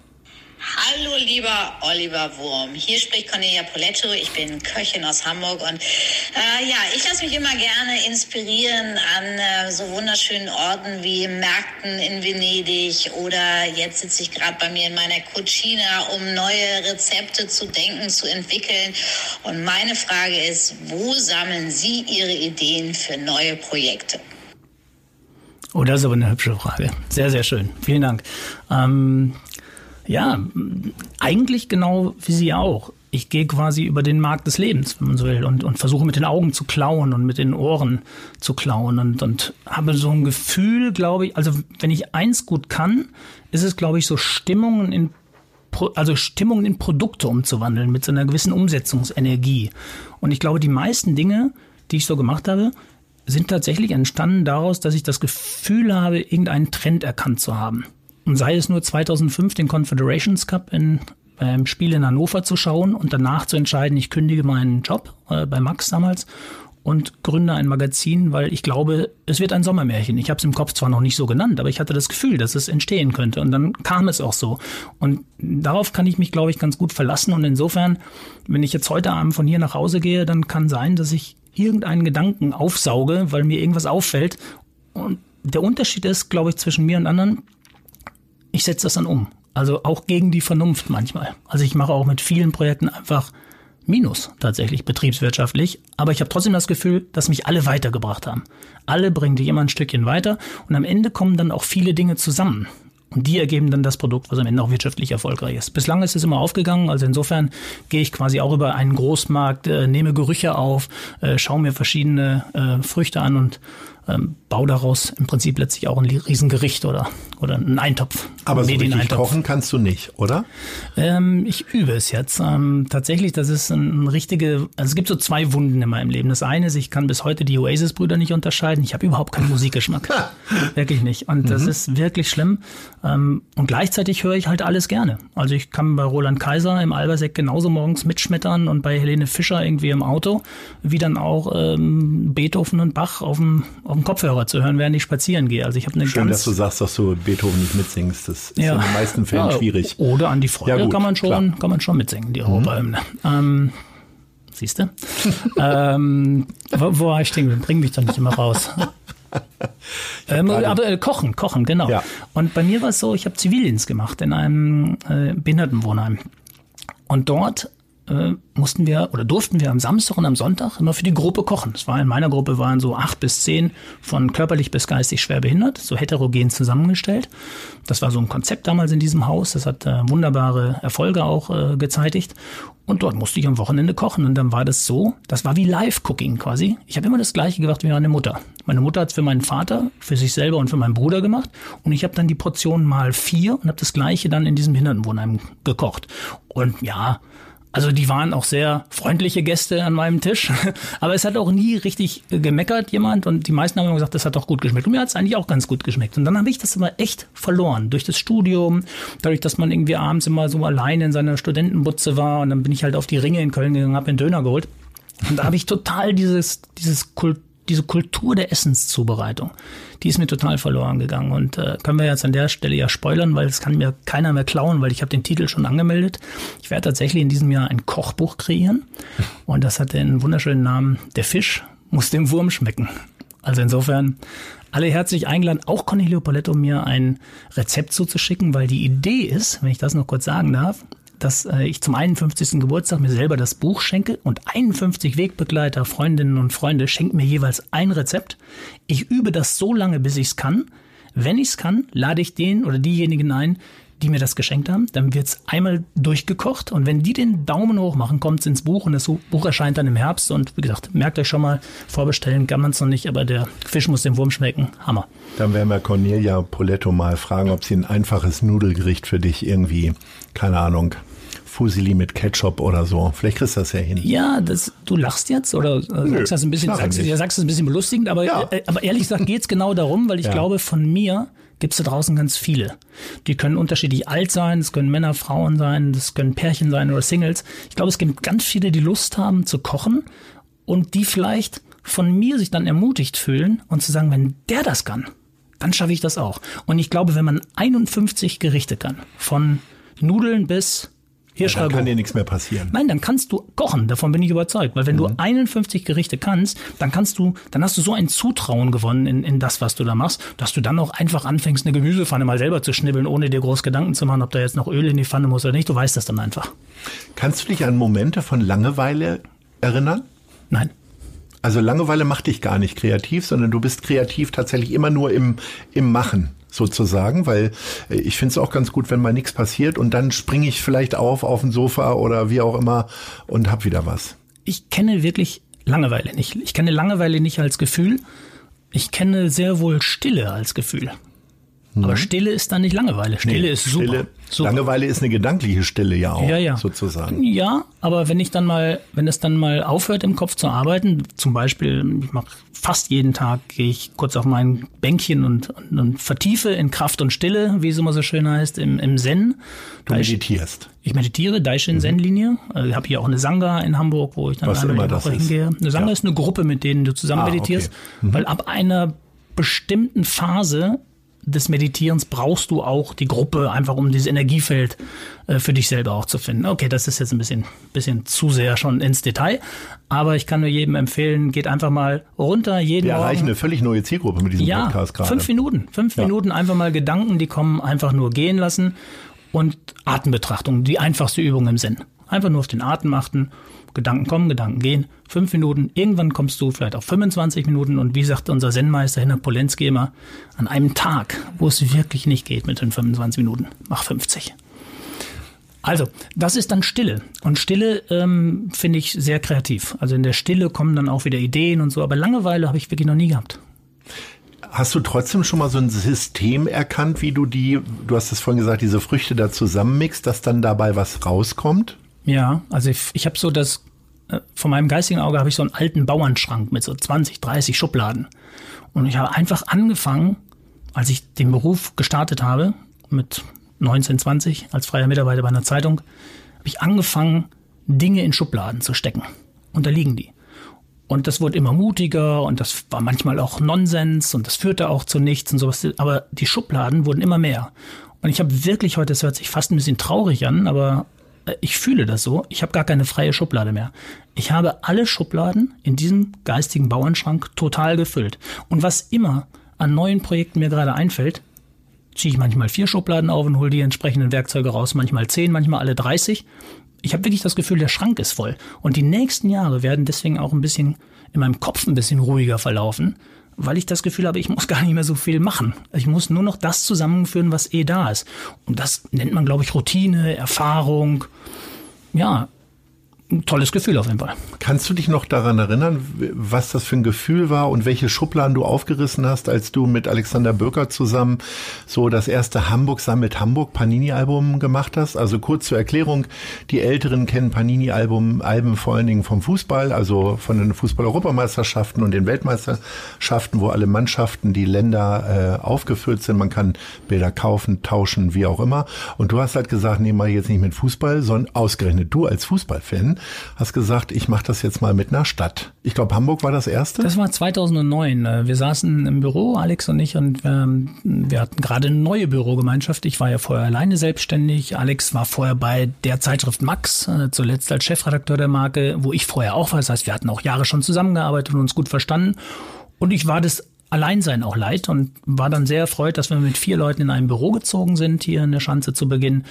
E: Hallo lieber Oliver Wurm, hier spricht Cornelia Poletto, ich bin Köchin aus Hamburg und äh, ja, ich lasse mich immer gerne inspirieren an äh, so wunderschönen Orten wie Märkten in Venedig oder jetzt sitze ich gerade bei mir in meiner Cucina, um neue Rezepte zu denken, zu entwickeln und meine Frage ist, wo sammeln Sie Ihre Ideen für neue Projekte?
C: Oh, das ist aber eine hübsche Frage. Sehr, sehr schön. Vielen Dank. Ähm, ja, eigentlich genau wie Sie auch. Ich gehe quasi über den Markt des Lebens, wenn man so will, und, und versuche mit den Augen zu klauen und mit den Ohren zu klauen und, und habe so ein Gefühl, glaube ich, also wenn ich eins gut kann, ist es, glaube ich, so Stimmungen in also Stimmungen in Produkte umzuwandeln mit so einer gewissen Umsetzungsenergie. Und ich glaube, die meisten Dinge, die ich so gemacht habe, sind tatsächlich entstanden daraus, dass ich das Gefühl habe, irgendeinen Trend erkannt zu haben. Und sei es nur 2005 den Confederations Cup in, beim Spiel in Hannover zu schauen und danach zu entscheiden, ich kündige meinen Job äh, bei Max damals und gründe ein Magazin, weil ich glaube, es wird ein Sommermärchen. Ich habe es im Kopf zwar noch nicht so genannt, aber ich hatte das Gefühl, dass es entstehen könnte. Und dann kam es auch so. Und darauf kann ich mich, glaube ich, ganz gut verlassen. Und insofern, wenn ich jetzt heute Abend von hier nach Hause gehe, dann kann sein, dass ich irgendeinen Gedanken aufsauge, weil mir irgendwas auffällt. Und der Unterschied ist, glaube ich, zwischen mir und anderen, ich setze das dann um. Also auch gegen die Vernunft manchmal. Also ich mache auch mit vielen Projekten einfach Minus tatsächlich betriebswirtschaftlich, aber ich habe trotzdem das Gefühl, dass mich alle weitergebracht haben. Alle bringen dich immer ein Stückchen weiter und am Ende kommen dann auch viele Dinge zusammen. Und die ergeben dann das Produkt, was am Ende auch wirtschaftlich erfolgreich ist. Bislang ist es immer aufgegangen. Also insofern gehe ich quasi auch über einen Großmarkt, äh, nehme Gerüche auf, äh, schaue mir verschiedene äh, Früchte an und ähm, baue daraus im Prinzip letztlich auch ein Riesengericht oder, oder einen Eintopf.
B: Aber so richtig kochen kannst du nicht, oder?
C: Ähm, ich übe es jetzt. Ähm, tatsächlich, das ist ein, ein richtige, also es gibt so zwei Wunden in meinem Leben. Das eine ist, ich kann bis heute die Oasis-Brüder nicht unterscheiden. Ich habe überhaupt keinen Musikgeschmack. wirklich nicht. Und mhm. das ist wirklich schlimm. Ähm, und gleichzeitig höre ich halt alles gerne. Also ich kann bei Roland Kaiser im Alberseck genauso morgens mitschmettern und bei Helene Fischer irgendwie im Auto, wie dann auch ähm, Beethoven und Bach auf dem, auf dem Kopfhörer zu hören, während ich spazieren gehe. Also ich habe eine
B: Schön,
C: ganz
B: dass du sagst, dass du Beethoven nicht mitsingst. Das ist ja. in den meisten Fällen ja, schwierig.
C: Oder an die Freude ja, gut, kann man schon, kann man schon mitsingen, die Europahymne. Mhm. Ähm, Siehst du? ähm, wo, wo war ich stehen? Bring mich doch nicht immer raus. ähm, aber äh, kochen, kochen, genau. Ja. Und bei mir war es so, ich habe Zivildienst gemacht in einem äh, Behindertenwohnheim. Und dort äh, mussten wir oder durften wir am Samstag und am Sonntag immer für die Gruppe kochen. Es war in meiner Gruppe waren so acht bis zehn von körperlich bis geistig schwer behindert, so heterogen zusammengestellt. Das war so ein Konzept damals in diesem Haus. Das hat äh, wunderbare Erfolge auch äh, gezeitigt. Und dort musste ich am Wochenende kochen. Und dann war das so, das war wie Live-Cooking quasi. Ich habe immer das Gleiche gemacht wie meine Mutter. Meine Mutter hat es für meinen Vater, für sich selber und für meinen Bruder gemacht. Und ich habe dann die Portion mal vier und habe das Gleiche dann in diesem Behindertenwohnheim gekocht. Und ja, also die waren auch sehr freundliche Gäste an meinem Tisch. Aber es hat auch nie richtig gemeckert jemand und die meisten haben gesagt, das hat doch gut geschmeckt. Und mir hat es eigentlich auch ganz gut geschmeckt. Und dann habe ich das aber echt verloren. Durch das Studium, dadurch, dass man irgendwie abends immer so alleine in seiner Studentenbutze war und dann bin ich halt auf die Ringe in Köln gegangen, habe einen Döner geholt. Und da habe ich total dieses, dieses Kult diese Kultur der Essenszubereitung, die ist mir total verloren gegangen. Und äh, können wir jetzt an der Stelle ja spoilern, weil es kann mir keiner mehr klauen, weil ich habe den Titel schon angemeldet. Ich werde tatsächlich in diesem Jahr ein Kochbuch kreieren. Und das hat den wunderschönen Namen Der Fisch muss dem Wurm schmecken. Also insofern alle herzlich eingeladen, auch Cornelio Paletto mir ein Rezept zuzuschicken, weil die Idee ist, wenn ich das noch kurz sagen darf, dass äh, ich zum 51. Geburtstag mir selber das Buch schenke und 51 Wegbegleiter, Freundinnen und Freunde schenken mir jeweils ein Rezept. Ich übe das so lange, bis ich es kann. Wenn ich es kann, lade ich den oder diejenigen ein, die mir das geschenkt haben. Dann wird es einmal durchgekocht und wenn die den Daumen hoch machen, kommt es ins Buch und das Buch erscheint dann im Herbst. Und wie gesagt, merkt euch schon mal, vorbestellen kann man es noch nicht, aber der Fisch muss dem Wurm schmecken. Hammer.
B: Dann werden wir Cornelia Poletto mal fragen, ob sie ein einfaches Nudelgericht für dich irgendwie, keine Ahnung, Fusili mit Ketchup oder so. Vielleicht kriegst du das ja hin.
C: Ja, das, du lachst jetzt oder Nö, sagst das ein bisschen, sagst, ja, sagst das ein bisschen belustigend, aber, ja. äh, aber ehrlich gesagt geht es genau darum, weil ich ja. glaube, von mir gibt es da draußen ganz viele. Die können unterschiedlich alt sein, es können Männer, Frauen sein, das können Pärchen sein oder Singles. Ich glaube, es gibt ganz viele, die Lust haben zu kochen und die vielleicht von mir sich dann ermutigt fühlen und zu sagen, wenn der das kann, dann schaffe ich das auch. Und ich glaube, wenn man 51 Gerichte kann, von Nudeln bis
B: hier ja, dann kann dir nichts mehr passieren.
C: Nein, dann kannst du kochen, davon bin ich überzeugt. Weil wenn mhm. du 51 Gerichte kannst, dann kannst du, dann hast du so ein Zutrauen gewonnen in, in das, was du da machst, dass du dann auch einfach anfängst, eine Gemüsepfanne mal selber zu schnibbeln, ohne dir groß Gedanken zu machen, ob da jetzt noch Öl in die Pfanne muss oder nicht. Du weißt das dann einfach.
B: Kannst du dich an Momente von Langeweile erinnern?
C: Nein.
B: Also Langeweile macht dich gar nicht kreativ, sondern du bist kreativ tatsächlich immer nur im, im Machen sozusagen, weil äh, ich finde es auch ganz gut, wenn mal nichts passiert und dann springe ich vielleicht auf auf ein Sofa oder wie auch immer und hab wieder was.
C: Ich kenne wirklich Langeweile nicht. Ich kenne Langeweile nicht als Gefühl. Ich kenne sehr wohl Stille als Gefühl. Mhm. Aber Stille ist dann nicht Langeweile. Stille nee, ist super. Stille, super.
B: Langeweile ist eine gedankliche Stille ja auch, ja, ja. sozusagen.
C: Ja, aber wenn ich dann mal, wenn es dann mal aufhört im Kopf zu arbeiten, zum Beispiel, ich mache fast jeden Tag, gehe ich kurz auf mein Bänkchen und, und, und, vertiefe in Kraft und Stille, wie es immer so schön heißt, im, im Zen.
B: Du meditierst.
C: Ich, ich meditiere, Daishin mhm. Zen-Linie. Also ich habe hier auch eine Sangha in Hamburg, wo ich dann
B: Was einmal die Woche hingehe.
C: Eine Sangha ja. ist eine Gruppe, mit denen du zusammen ah, meditierst, okay. mhm. weil ab einer bestimmten Phase des Meditierens brauchst du auch die Gruppe, einfach um dieses Energiefeld äh, für dich selber auch zu finden. Okay, das ist jetzt ein bisschen, bisschen zu sehr schon ins Detail, aber ich kann nur jedem empfehlen, geht einfach mal runter, jeden
B: Wir erreichen eine völlig neue Zielgruppe mit diesem ja, Podcast gerade.
C: fünf Minuten, fünf ja. Minuten einfach mal Gedanken, die kommen, einfach nur gehen lassen und Atembetrachtung, die einfachste Übung im Sinn. Einfach nur auf den Atem achten. Gedanken kommen, Gedanken gehen. Fünf Minuten. Irgendwann kommst du vielleicht auf 25 Minuten. Und wie sagt unser Zen-Meister Hinner Polenski immer, an einem Tag, wo es wirklich nicht geht mit den 25 Minuten, mach 50. Also, das ist dann Stille. Und Stille ähm, finde ich sehr kreativ. Also in der Stille kommen dann auch wieder Ideen und so. Aber Langeweile habe ich wirklich noch nie gehabt.
B: Hast du trotzdem schon mal so ein System erkannt, wie du die, du hast es vorhin gesagt, diese Früchte da zusammenmixst, dass dann dabei was rauskommt?
C: Ja, also ich, ich habe so das, äh, von meinem geistigen Auge habe ich so einen alten Bauernschrank mit so 20, 30 Schubladen. Und ich habe einfach angefangen, als ich den Beruf gestartet habe, mit 1920 als freier Mitarbeiter bei einer Zeitung, habe ich angefangen, Dinge in Schubladen zu stecken. Und da liegen die. Und das wurde immer mutiger und das war manchmal auch Nonsens und das führte auch zu nichts und sowas. Aber die Schubladen wurden immer mehr. Und ich habe wirklich heute, das hört sich fast ein bisschen traurig an, aber ich fühle das so, ich habe gar keine freie Schublade mehr. Ich habe alle Schubladen in diesem geistigen Bauernschrank total gefüllt. Und was immer an neuen Projekten mir gerade einfällt, ziehe ich manchmal vier Schubladen auf und hole die entsprechenden Werkzeuge raus, manchmal zehn, manchmal alle 30. Ich habe wirklich das Gefühl, der Schrank ist voll. Und die nächsten Jahre werden deswegen auch ein bisschen in meinem Kopf ein bisschen ruhiger verlaufen, weil ich das Gefühl habe, ich muss gar nicht mehr so viel machen. Ich muss nur noch das zusammenführen, was eh da ist. Und das nennt man, glaube ich, Routine, Erfahrung. Ja, ein tolles Gefühl auf jeden Fall.
B: Kannst du dich noch daran erinnern, was das für ein Gefühl war und welche Schubladen du aufgerissen hast, als du mit Alexander Böker zusammen so das erste Hamburg sammelt Hamburg Panini-Album gemacht hast? Also kurz zur Erklärung, die Älteren kennen Panini-Album Alben vor allen Dingen vom Fußball, also von den Fußball-Europameisterschaften und den Weltmeisterschaften, wo alle Mannschaften, die Länder äh, aufgeführt sind. Man kann Bilder kaufen, tauschen, wie auch immer. Und du hast halt gesagt, nee, mal jetzt nicht mit Fußball, sondern ausgerechnet du als Fußballfan hast gesagt, ich mache das jetzt mal mit einer Stadt. Ich glaube, Hamburg war das erste?
C: Das war 2009. Äh, wir saßen im Büro, Alex und ich, und wir, wir hatten gerade eine neue Bürogemeinschaft. Ich war ja vorher alleine selbstständig. Alex war vorher bei der Zeitschrift Max, äh, zuletzt als Chefredakteur der Marke, wo ich vorher auch war. Das heißt, wir hatten auch Jahre schon zusammengearbeitet und uns gut verstanden. Und ich war das Alleinsein auch leid und war dann sehr erfreut, dass wir mit vier Leuten in ein Büro gezogen sind, hier in der Schanze zu Beginn.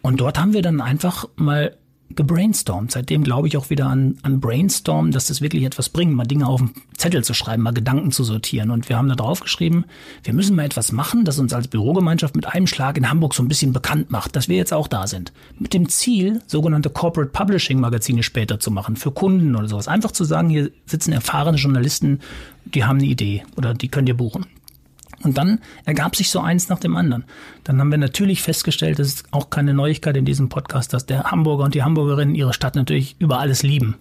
C: Und dort haben wir dann einfach mal gebrainstormt. Seitdem glaube ich auch wieder an, an Brainstorm, dass das wirklich etwas bringt, mal Dinge auf den Zettel zu schreiben, mal Gedanken zu sortieren. Und wir haben da drauf geschrieben, wir müssen mal etwas machen, das uns als Bürogemeinschaft mit einem Schlag in Hamburg so ein bisschen bekannt macht, dass wir jetzt auch da sind. Mit dem Ziel, sogenannte Corporate Publishing Magazine später zu machen, für Kunden oder sowas. Einfach zu sagen, hier sitzen erfahrene Journalisten, die haben eine Idee oder die könnt ihr buchen. Und dann ergab sich so eins nach dem anderen. Dann haben wir natürlich festgestellt, das ist auch keine Neuigkeit in diesem Podcast, dass der Hamburger und die Hamburgerinnen ihre Stadt natürlich über alles lieben.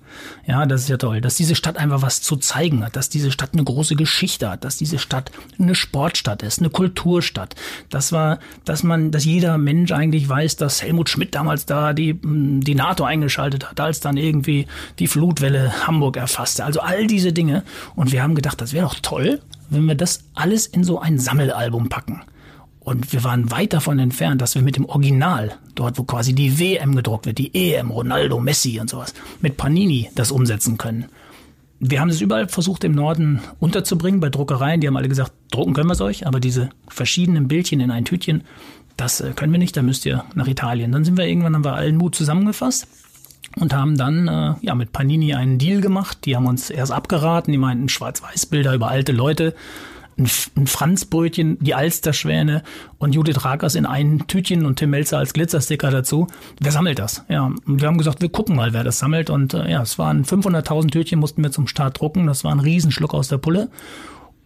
C: Ja, das ist ja toll. Dass diese Stadt einfach was zu zeigen hat, dass diese Stadt eine große Geschichte hat, dass diese Stadt eine Sportstadt ist, eine Kulturstadt. Das war, dass man, dass jeder Mensch eigentlich weiß, dass Helmut Schmidt damals da die, die NATO eingeschaltet hat, als dann irgendwie die Flutwelle Hamburg erfasste. Also all diese Dinge. Und wir haben gedacht, das wäre doch toll, wenn wir das alles in so ein Sammelalbum packen. Und wir waren weit davon entfernt, dass wir mit dem Original, dort wo quasi die WM gedruckt wird, die EM, Ronaldo, Messi und sowas, mit Panini das umsetzen können. Wir haben es überall versucht im Norden unterzubringen, bei Druckereien, die haben alle gesagt, drucken können wir es euch, aber diese verschiedenen Bildchen in ein Tütchen, das äh, können wir nicht, da müsst ihr nach Italien. Dann sind wir irgendwann, haben wir allen Mut zusammengefasst und haben dann äh, ja mit Panini einen Deal gemacht. Die haben uns erst abgeraten, die meinten Schwarz-Weiß-Bilder über alte Leute, ein, ein Franzbrötchen, die Alsterschwäne und Judith Rakers in ein Tütchen und Tim Melzer als Glitzersticker dazu. Wer sammelt das? Ja, und wir haben gesagt, wir gucken mal, wer das sammelt. Und äh, ja, es waren 500.000 Tütchen, mussten wir zum Start drucken. Das war ein Riesenschluck aus der Pulle.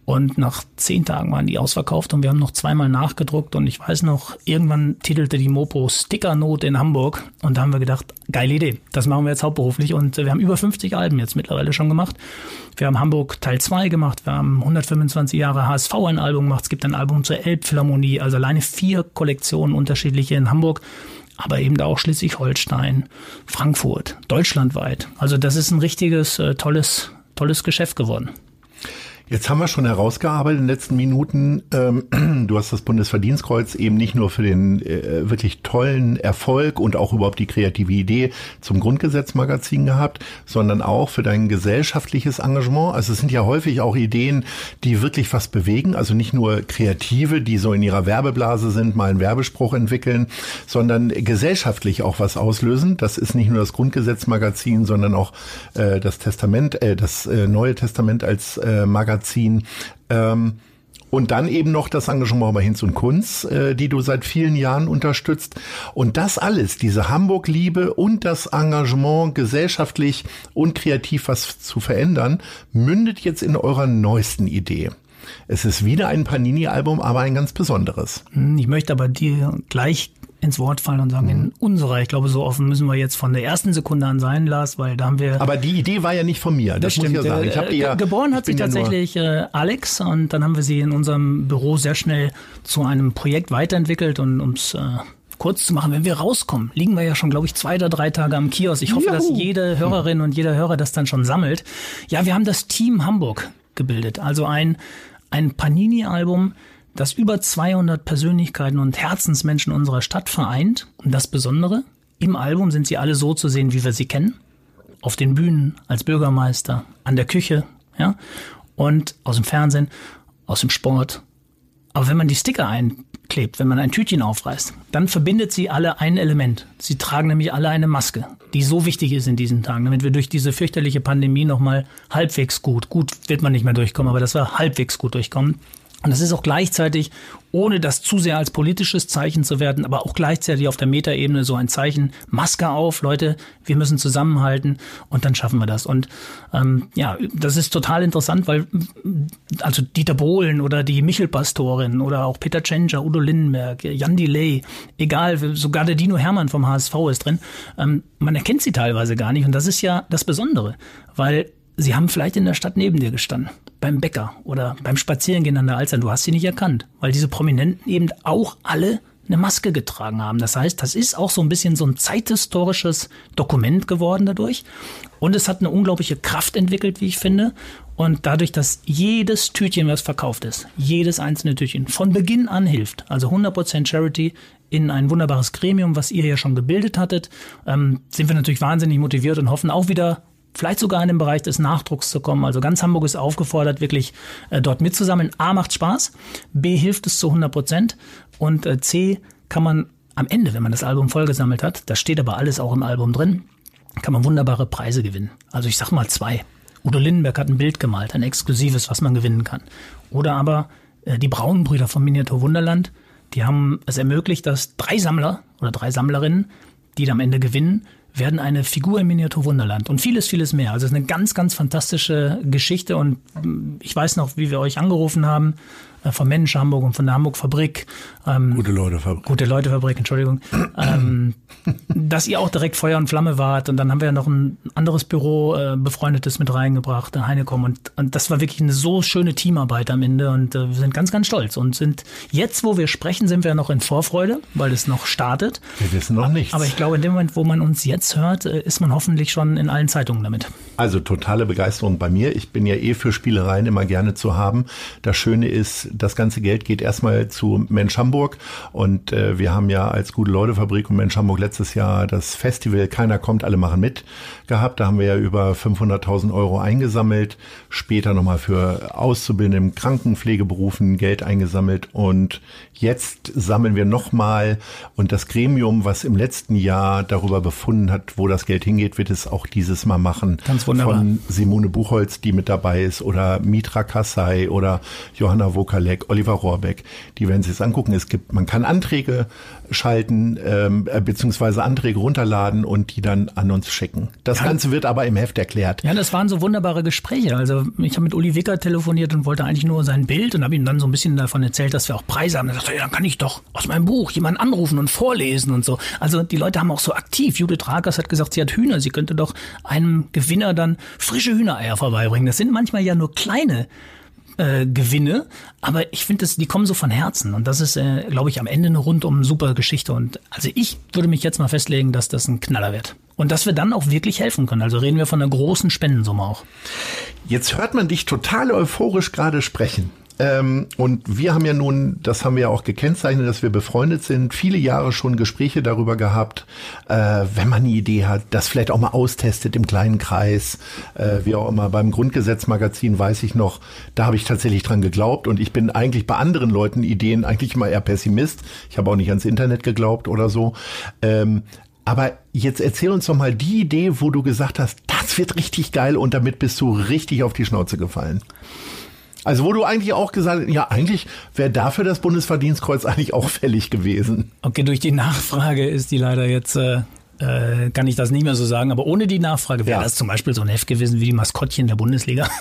C: Und nach zehn Tagen waren die ausverkauft und wir haben noch zweimal nachgedruckt. Und ich weiß noch, irgendwann titelte die Mopo Stickernot in Hamburg. Und da haben wir gedacht, geile Idee. Das machen wir jetzt hauptberuflich. Und wir haben über 50 Alben jetzt mittlerweile schon gemacht. Wir haben Hamburg Teil 2 gemacht. Wir haben 125 Jahre HSV ein Album gemacht. Es gibt ein Album zur Elbphilharmonie. Also alleine vier Kollektionen unterschiedliche in Hamburg aber eben auch Schleswig-Holstein, Frankfurt, deutschlandweit. Also das ist ein richtiges, äh, tolles, tolles Geschäft geworden.
B: Jetzt haben wir schon herausgearbeitet in den letzten Minuten. Ähm, du hast das Bundesverdienstkreuz eben nicht nur für den äh, wirklich tollen Erfolg und auch überhaupt die kreative Idee zum Grundgesetzmagazin gehabt, sondern auch für dein gesellschaftliches Engagement. Also es sind ja häufig auch Ideen, die wirklich was bewegen. Also nicht nur Kreative, die so in ihrer Werbeblase sind, mal einen Werbespruch entwickeln, sondern gesellschaftlich auch was auslösen. Das ist nicht nur das Grundgesetzmagazin, sondern auch äh, das Testament, äh, das Neue Testament als Magazin Magazin. Ähm, und dann eben noch das Engagement bei Hinz und Kunz, äh, die du seit vielen Jahren unterstützt. Und das alles, diese Hamburg-Liebe und das Engagement gesellschaftlich und kreativ was zu verändern, mündet jetzt in eurer neuesten Idee. Es ist wieder ein Panini-Album, aber ein ganz besonderes.
C: Ich möchte aber dir gleich ins Wort fallen und sagen, mhm. in unserer, ich glaube, so offen müssen wir jetzt von der ersten Sekunde an sein, Lars, weil da haben wir.
B: Aber die Idee war ja nicht von mir, das, das muss ich ja sagen. Ich
C: hab die ja, geboren hat sie tatsächlich ja äh, Alex und dann haben wir sie in unserem Büro sehr schnell zu einem Projekt weiterentwickelt und ums äh, kurz zu machen, wenn wir rauskommen, liegen wir ja schon, glaube ich, zwei oder drei Tage am Kiosk. Ich hoffe, Juhu. dass jede Hörerin und jeder Hörer das dann schon sammelt. Ja, wir haben das Team Hamburg gebildet, also ein, ein Panini-Album, das über 200 Persönlichkeiten und Herzensmenschen unserer Stadt vereint. Und das Besondere, im Album sind sie alle so zu sehen, wie wir sie kennen. Auf den Bühnen, als Bürgermeister, an der Küche, ja. Und aus dem Fernsehen, aus dem Sport. Aber wenn man die Sticker einklebt, wenn man ein Tütchen aufreißt, dann verbindet sie alle ein Element. Sie tragen nämlich alle eine Maske, die so wichtig ist in diesen Tagen, damit wir durch diese fürchterliche Pandemie nochmal halbwegs gut, gut wird man nicht mehr durchkommen, aber dass wir halbwegs gut durchkommen, und das ist auch gleichzeitig, ohne das zu sehr als politisches Zeichen zu werden, aber auch gleichzeitig auf der Metaebene so ein Zeichen, Maske auf, Leute, wir müssen zusammenhalten und dann schaffen wir das. Und ähm, ja, das ist total interessant, weil also Dieter Bohlen oder die Michel-Pastorin oder auch Peter Tschentscher, Udo Lindenberg, Jan Delay, egal, sogar der Dino Hermann vom HSV ist drin, ähm, man erkennt sie teilweise gar nicht und das ist ja das Besondere, weil sie haben vielleicht in der Stadt neben dir gestanden beim Bäcker oder beim Spazierengehen an der Alster. Du hast sie nicht erkannt, weil diese Prominenten eben auch alle eine Maske getragen haben. Das heißt, das ist auch so ein bisschen so ein zeithistorisches Dokument geworden dadurch. Und es hat eine unglaubliche Kraft entwickelt, wie ich finde. Und dadurch, dass jedes Tütchen, was verkauft ist, jedes einzelne Tütchen von Beginn an hilft, also 100% Charity in ein wunderbares Gremium, was ihr ja schon gebildet hattet, ähm, sind wir natürlich wahnsinnig motiviert und hoffen auch wieder vielleicht sogar in den Bereich des Nachdrucks zu kommen. Also ganz Hamburg ist aufgefordert, wirklich äh, dort mitzusammeln. A macht Spaß, B hilft es zu 100 Prozent und äh, C kann man am Ende, wenn man das Album vollgesammelt hat, das steht aber alles auch im Album drin, kann man wunderbare Preise gewinnen. Also ich sag mal zwei. Udo Lindenberg hat ein Bild gemalt, ein exklusives, was man gewinnen kann. Oder aber äh, die Braunbrüder vom Miniatur Wunderland, die haben es ermöglicht, dass drei Sammler oder drei Sammlerinnen, die am Ende gewinnen, werden eine Figur im Miniatur Wunderland. Und vieles, vieles mehr. Also es ist eine ganz, ganz fantastische Geschichte. Und ich weiß noch, wie wir euch angerufen haben vom Mensch Hamburg und von der Hamburg Fabrik.
B: Ähm, gute Leute Fabrik.
C: Gute Leute Fabrik, Entschuldigung. ähm, dass ihr auch direkt Feuer und Flamme wart. Und dann haben wir ja noch ein anderes Büro, äh, befreundetes mit reingebracht, Heinekom. Und, und das war wirklich eine so schöne Teamarbeit am Ende. Und äh, wir sind ganz, ganz stolz. Und sind jetzt, wo wir sprechen, sind wir noch in Vorfreude, weil es noch startet.
B: Wir wissen noch nichts.
C: Aber ich glaube, in dem Moment, wo man uns jetzt hört, äh, ist man hoffentlich schon in allen Zeitungen damit.
B: Also totale Begeisterung bei mir. Ich bin ja eh für Spielereien immer gerne zu haben. Das Schöne ist, das ganze Geld geht erstmal zu Mensch Hamburg und äh, wir haben ja als Gute Leute Fabrik und Mensch Hamburg letztes Jahr das Festival Keiner kommt, alle machen mit gehabt. Da haben wir ja über 500.000 Euro eingesammelt, später nochmal für Auszubildende im Krankenpflegeberufen Geld eingesammelt und jetzt sammeln wir nochmal und das Gremium, was im letzten Jahr darüber befunden hat, wo das Geld hingeht, wird es auch dieses Mal machen.
C: Ganz wunderbar.
B: Von Simone Buchholz, die mit dabei ist oder Mitra Kassai oder Johanna Wokalek, Oliver Rohrbeck, die werden sich das angucken. Es gibt, man kann Anträge schalten, ähm, äh, beziehungsweise Anträge runterladen und die dann an uns schicken. Das ja. Ganze wird aber im Heft erklärt.
C: Ja, das waren so wunderbare Gespräche. Also ich habe mit Uli Wicker telefoniert und wollte eigentlich nur sein Bild und habe ihm dann so ein bisschen davon erzählt, dass wir auch Preise haben. Er sagte, ja, dann kann ich doch aus meinem Buch jemanden anrufen und vorlesen und so. Also die Leute haben auch so aktiv. Judith Rakers hat gesagt, sie hat Hühner. Sie könnte doch einem Gewinner dann frische Hühnereier vorbeibringen. Das sind manchmal ja nur kleine äh, Gewinne, aber ich finde, die kommen so von Herzen und das ist, äh, glaube ich, am Ende eine rundum super Geschichte und also ich würde mich jetzt mal festlegen, dass das ein Knaller wird. Und dass wir dann auch wirklich helfen können. Also reden wir von einer großen Spendensumme auch.
B: Jetzt hört man dich total euphorisch gerade sprechen. Ähm, und wir haben ja nun, das haben wir ja auch gekennzeichnet, dass wir befreundet sind, viele Jahre schon Gespräche darüber gehabt, äh, wenn man eine Idee hat, das vielleicht auch mal austestet im kleinen Kreis, äh, wie auch immer. Beim Grundgesetzmagazin weiß ich noch, da habe ich tatsächlich dran geglaubt und ich bin eigentlich bei anderen Leuten Ideen eigentlich immer eher Pessimist. Ich habe auch nicht ans Internet geglaubt oder so. Ähm, aber jetzt erzähl uns doch mal die Idee, wo du gesagt hast, das wird richtig geil und damit bist du richtig auf die Schnauze gefallen. Also wo du eigentlich auch gesagt hast, ja, eigentlich wäre dafür das Bundesverdienstkreuz eigentlich auch fällig gewesen.
C: Okay, durch die Nachfrage ist die leider jetzt, äh, äh, kann ich das nicht mehr so sagen, aber ohne die Nachfrage wäre ja. das zum Beispiel so ein Heft gewesen wie die Maskottchen der Bundesliga.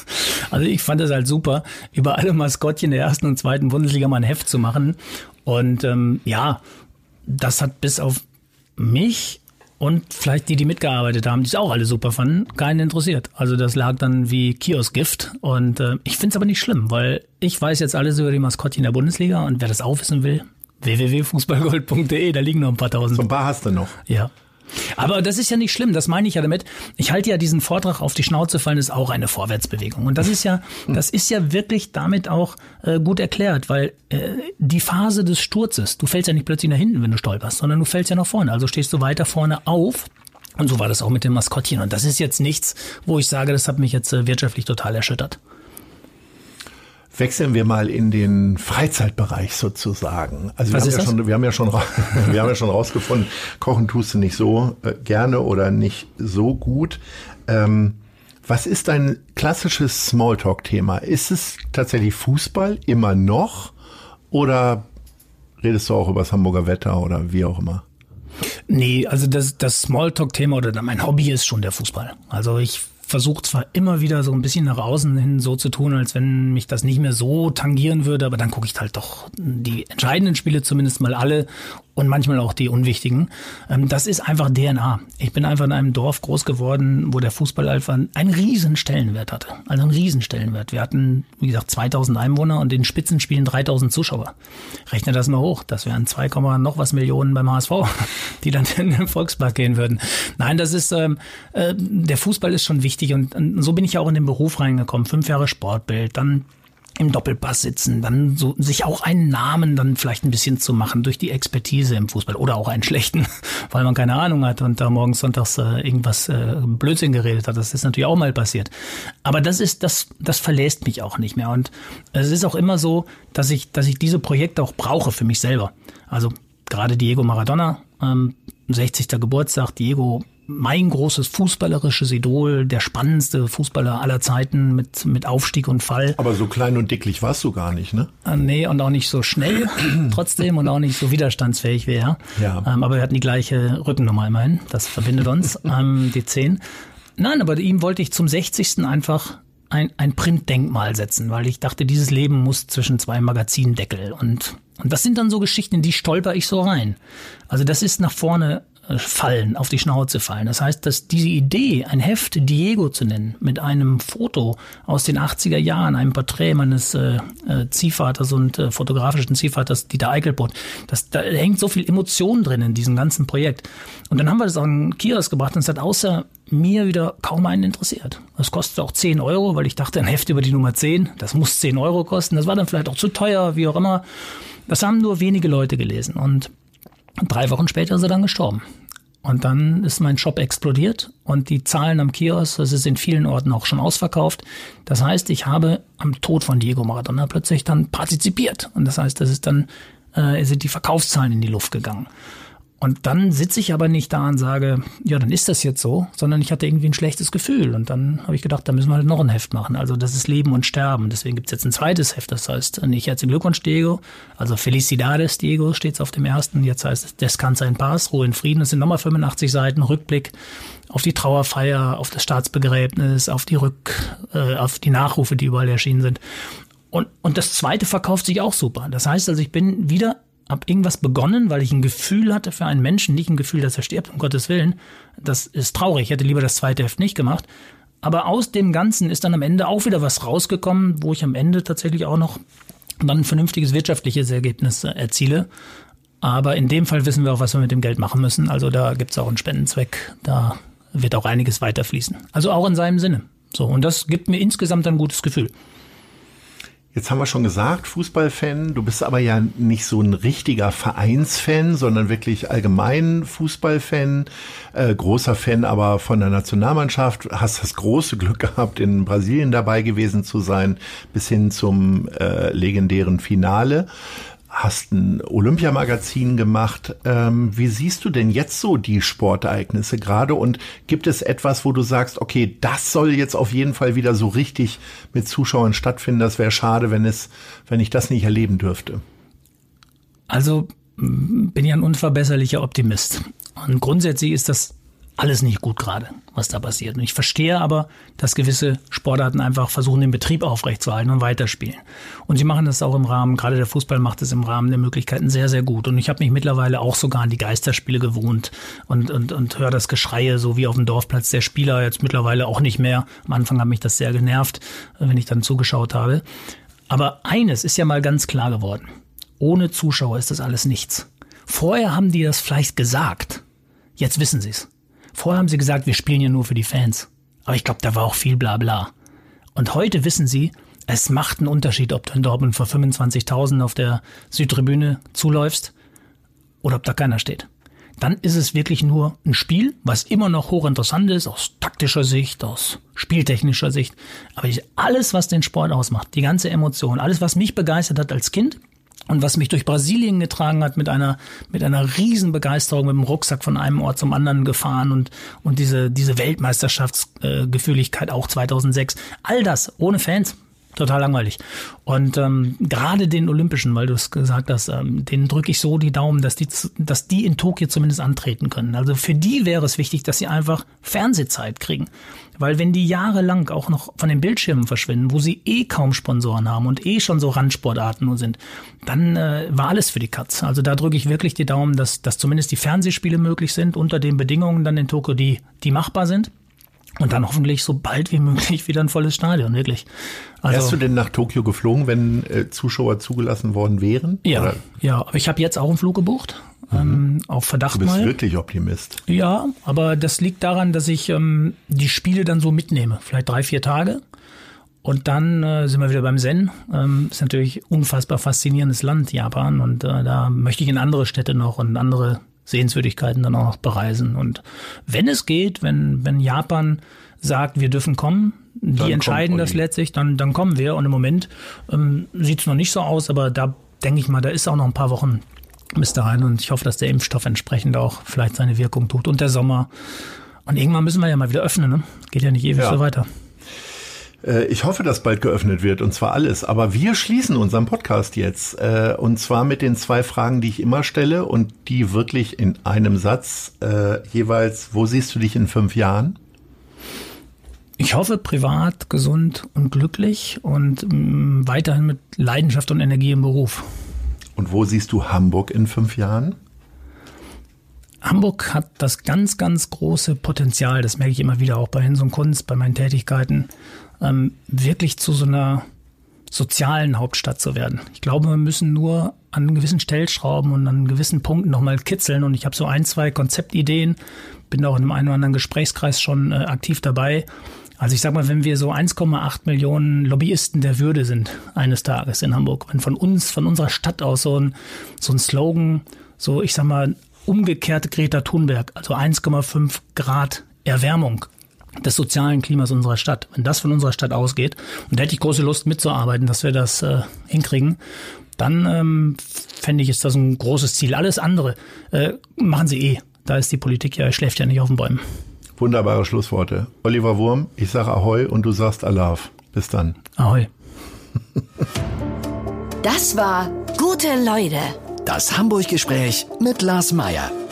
C: Also ich fand es halt super, über alle Maskottchen der ersten und zweiten Bundesliga mal ein Heft zu machen. Und ähm, ja, das hat bis auf mich und vielleicht die, die mitgearbeitet haben, die es auch alle super fanden, keinen interessiert. Also das lag dann wie Kioskgift. Und äh, ich finde es aber nicht schlimm, weil ich weiß jetzt alles über die Maskottchen der Bundesliga und wer das auch wissen will, www.fußballgold.de, da liegen noch ein paar tausend.
B: So ein paar hast du noch.
C: Ja. Aber das ist ja nicht schlimm, das meine ich ja damit. Ich halte ja diesen Vortrag auf die Schnauze fallen, ist auch eine Vorwärtsbewegung. Und das ist ja, das ist ja wirklich damit auch äh, gut erklärt, weil äh, die Phase des Sturzes, du fällst ja nicht plötzlich nach hinten, wenn du stolperst, sondern du fällst ja nach vorne. Also stehst du weiter vorne auf. Und so war das auch mit dem Maskottchen. Und das ist jetzt nichts, wo ich sage, das hat mich jetzt äh, wirtschaftlich total erschüttert.
B: Wechseln wir mal in den Freizeitbereich sozusagen. Also wir haben, ja schon, wir haben ja schon, wir haben ja schon rausgefunden, kochen tust du nicht so äh, gerne oder nicht so gut. Ähm, was ist dein klassisches Smalltalk-Thema? Ist es tatsächlich Fußball immer noch oder redest du auch über das Hamburger Wetter oder wie auch immer?
C: Nee, also das, das Smalltalk-Thema oder mein Hobby ist schon der Fußball. Also ich versucht zwar immer wieder so ein bisschen nach außen hin so zu tun, als wenn mich das nicht mehr so tangieren würde, aber dann gucke ich halt doch die entscheidenden Spiele zumindest mal alle und manchmal auch die unwichtigen. Ähm, das ist einfach DNA. Ich bin einfach in einem Dorf groß geworden, wo der Fußball einfach einen riesen Stellenwert hatte. Also einen riesen Stellenwert. Wir hatten, wie gesagt, 2000 Einwohner und in Spitzenspielen 3000 Zuschauer. Rechne das mal hoch. Das wären 2, noch was Millionen beim HSV, die dann in den Volkspark gehen würden. Nein, das ist, ähm, äh, der Fußball ist schon wichtig und, und so bin ich ja auch in den Beruf reingekommen. Fünf Jahre Sportbild, dann im Doppelpass sitzen, dann so sich auch einen Namen dann vielleicht ein bisschen zu machen durch die Expertise im Fußball oder auch einen schlechten, weil man keine Ahnung hat und da morgens sonntags äh, irgendwas äh, Blödsinn geredet hat. Das ist natürlich auch mal passiert. Aber das ist das das verlässt mich auch nicht mehr und es ist auch immer so, dass ich dass ich diese Projekte auch brauche für mich selber. Also gerade Diego Maradona ähm, 60. Geburtstag, Diego mein großes fußballerisches Idol, der spannendste Fußballer aller Zeiten mit, mit Aufstieg und Fall.
B: Aber so klein und dicklich warst du gar nicht, ne?
C: Äh, nee, und auch nicht so schnell trotzdem und auch nicht so widerstandsfähig wie er. Ja. Ähm, aber wir hatten die gleiche Rückennummer immerhin. Das verbindet uns, ähm, die 10. Nein, aber ihm wollte ich zum 60. einfach ein, ein Printdenkmal setzen, weil ich dachte, dieses Leben muss zwischen zwei Magazindeckel. Und, und das sind dann so Geschichten, in die stolper ich so rein. Also das ist nach vorne fallen, auf die Schnauze fallen. Das heißt, dass diese Idee, ein Heft Diego zu nennen, mit einem Foto aus den 80er Jahren, einem Porträt meines äh, äh, Ziehvaters und äh, fotografischen Ziehvaters Dieter Eichelbrot, das, da hängt so viel Emotion drin in diesem ganzen Projekt. Und dann haben wir das in Kiosk gebracht und es hat außer mir wieder kaum einen interessiert. Das kostet auch 10 Euro, weil ich dachte, ein Heft über die Nummer 10, das muss 10 Euro kosten. Das war dann vielleicht auch zu teuer, wie auch immer. Das haben nur wenige Leute gelesen und drei Wochen später ist er dann gestorben. Und dann ist mein Shop explodiert und die Zahlen am Kiosk, das ist in vielen Orten auch schon ausverkauft. Das heißt, ich habe am Tod von Diego Maradona plötzlich dann partizipiert. Und das heißt, das ist dann, äh, sind die Verkaufszahlen in die Luft gegangen. Und dann sitze ich aber nicht da und sage, ja, dann ist das jetzt so, sondern ich hatte irgendwie ein schlechtes Gefühl. Und dann habe ich gedacht, da müssen wir halt noch ein Heft machen. Also das ist Leben und Sterben. Deswegen gibt's jetzt ein zweites Heft. Das heißt, nicht herzlichen Glückwunsch, Diego. Also Felicidades, Diego, steht's auf dem ersten. Jetzt heißt es Descansa in Paz, Ruhe in Frieden. Das sind nochmal 85 Seiten Rückblick auf die Trauerfeier, auf das Staatsbegräbnis, auf die Rück, äh, auf die Nachrufe, die überall erschienen sind. Und, und das zweite verkauft sich auch super. Das heißt also, ich bin wieder habe irgendwas begonnen, weil ich ein Gefühl hatte für einen Menschen, nicht ein Gefühl, dass er stirbt, um Gottes Willen. Das ist traurig. Ich hätte lieber das zweite Heft nicht gemacht. Aber aus dem Ganzen ist dann am Ende auch wieder was rausgekommen, wo ich am Ende tatsächlich auch noch dann ein vernünftiges wirtschaftliches Ergebnis erziele. Aber in dem Fall wissen wir auch, was wir mit dem Geld machen müssen. Also da gibt es auch einen Spendenzweck. Da wird auch einiges weiterfließen. Also auch in seinem Sinne. So, und das gibt mir insgesamt ein gutes Gefühl.
B: Jetzt haben wir schon gesagt, Fußballfan. Du bist aber ja nicht so ein richtiger Vereinsfan, sondern wirklich allgemein Fußballfan. Äh, großer Fan aber von der Nationalmannschaft. Hast das große Glück gehabt, in Brasilien dabei gewesen zu sein, bis hin zum äh, legendären Finale hast ein Olympiamagazin gemacht. Ähm, wie siehst du denn jetzt so die Sportereignisse gerade? Und gibt es etwas, wo du sagst, okay, das soll jetzt auf jeden Fall wieder so richtig mit Zuschauern stattfinden? Das wäre schade, wenn es, wenn ich das nicht erleben dürfte.
C: Also bin ja ein unverbesserlicher Optimist. Und grundsätzlich ist das alles nicht gut gerade, was da passiert. Und ich verstehe aber, dass gewisse Sportarten einfach versuchen, den Betrieb aufrechtzuerhalten und weiterspielen. Und sie machen das auch im Rahmen, gerade der Fußball macht es im Rahmen der Möglichkeiten sehr, sehr gut. Und ich habe mich mittlerweile auch sogar an die Geisterspiele gewohnt und, und, und höre das Geschreie, so wie auf dem Dorfplatz der Spieler, jetzt mittlerweile auch nicht mehr. Am Anfang hat mich das sehr genervt, wenn ich dann zugeschaut habe. Aber eines ist ja mal ganz klar geworden. Ohne Zuschauer ist das alles nichts. Vorher haben die das vielleicht gesagt. Jetzt wissen sie es. Vorher haben sie gesagt, wir spielen ja nur für die Fans. Aber ich glaube, da war auch viel Blabla. Und heute wissen sie, es macht einen Unterschied, ob du in Dortmund vor 25.000 auf der Südtribüne zuläufst oder ob da keiner steht. Dann ist es wirklich nur ein Spiel, was immer noch hochinteressant ist, aus taktischer Sicht, aus spieltechnischer Sicht. Aber alles, was den Sport ausmacht, die ganze Emotion, alles, was mich begeistert hat als Kind, und was mich durch Brasilien getragen hat mit einer, mit einer Riesenbegeisterung, mit dem Rucksack von einem Ort zum anderen gefahren und, und diese, diese Weltmeisterschaftsgefühligkeit auch 2006. All das ohne Fans total langweilig. Und ähm, gerade den Olympischen, weil du es gesagt hast, ähm, denen drücke ich so die Daumen, dass die, dass die in Tokio zumindest antreten können. Also für die wäre es wichtig, dass sie einfach Fernsehzeit kriegen. Weil wenn die jahrelang auch noch von den Bildschirmen verschwinden, wo sie eh kaum Sponsoren haben und eh schon so Randsportarten nur sind, dann äh, war alles für die Katz. Also da drücke ich wirklich die Daumen, dass, dass zumindest die Fernsehspiele möglich sind, unter den Bedingungen dann in Tokio, die, die machbar sind. Und dann hoffentlich so bald wie möglich wieder ein volles Stadion, wirklich.
B: Also, Wärst du denn nach Tokio geflogen, wenn äh, Zuschauer zugelassen worden wären?
C: Ja, oder? ja. Aber ich habe jetzt auch einen Flug gebucht. Mhm. Ähm, auf Verdacht
B: Du bist
C: mal.
B: wirklich Optimist.
C: Ja, aber das liegt daran, dass ich ähm, die Spiele dann so mitnehme. Vielleicht drei, vier Tage. Und dann äh, sind wir wieder beim Zen. Ähm, ist natürlich unfassbar faszinierendes Land, Japan. Und äh, da möchte ich in andere Städte noch und andere Sehenswürdigkeiten dann auch noch bereisen. Und wenn es geht, wenn, wenn Japan sagt, wir dürfen kommen, die dann entscheiden das letztlich, dann, dann kommen wir. Und im Moment ähm, sieht es noch nicht so aus, aber da denke ich mal, da ist auch noch ein paar Wochen bis dahin. Und ich hoffe, dass der Impfstoff entsprechend auch vielleicht seine Wirkung tut. Und der Sommer. Und irgendwann müssen wir ja mal wieder öffnen. Ne? Geht ja nicht ewig ja. so weiter.
B: Äh, ich hoffe, dass bald geöffnet wird und zwar alles. Aber wir schließen unseren Podcast jetzt äh, und zwar mit den zwei Fragen, die ich immer stelle und die wirklich in einem Satz äh, jeweils. Wo siehst du dich in fünf Jahren?
C: Ich hoffe privat, gesund und glücklich und mh, mm, weiterhin mit Leidenschaft und Energie im Beruf.
B: Und wo siehst du Hamburg in fünf Jahren?
C: Hamburg hat das ganz, ganz große Potenzial, das merke ich immer wieder auch bei Hinz und Kunst, bei meinen Tätigkeiten, ähm, wirklich zu so einer sozialen Hauptstadt zu werden. Ich glaube, wir müssen nur an gewissen Stellschrauben und an gewissen Punkten nochmal kitzeln. Und ich habe so ein, zwei Konzeptideen, bin auch in einem einen oder anderen Gesprächskreis schon äh, aktiv dabei. Also ich sag mal, wenn wir so 1,8 Millionen Lobbyisten der Würde sind eines Tages in Hamburg, wenn von uns, von unserer Stadt aus so ein, so ein Slogan, so ich sag mal, umgekehrte Greta Thunberg, also 1,5 Grad Erwärmung des sozialen Klimas unserer Stadt. Wenn das von unserer Stadt ausgeht, und da hätte ich große Lust mitzuarbeiten, dass wir das äh, hinkriegen, dann ähm, fände ich, ist das ein großes Ziel. Alles andere äh, machen sie eh. Da ist die Politik ja, schläft ja nicht auf den Bäumen.
B: Wunderbare Schlussworte. Oliver Wurm, ich sage Ahoi und du sagst Alaf. Bis dann.
C: Ahoi.
A: Das war Gute Leute.
F: Das Hamburg-Gespräch mit Lars Meier.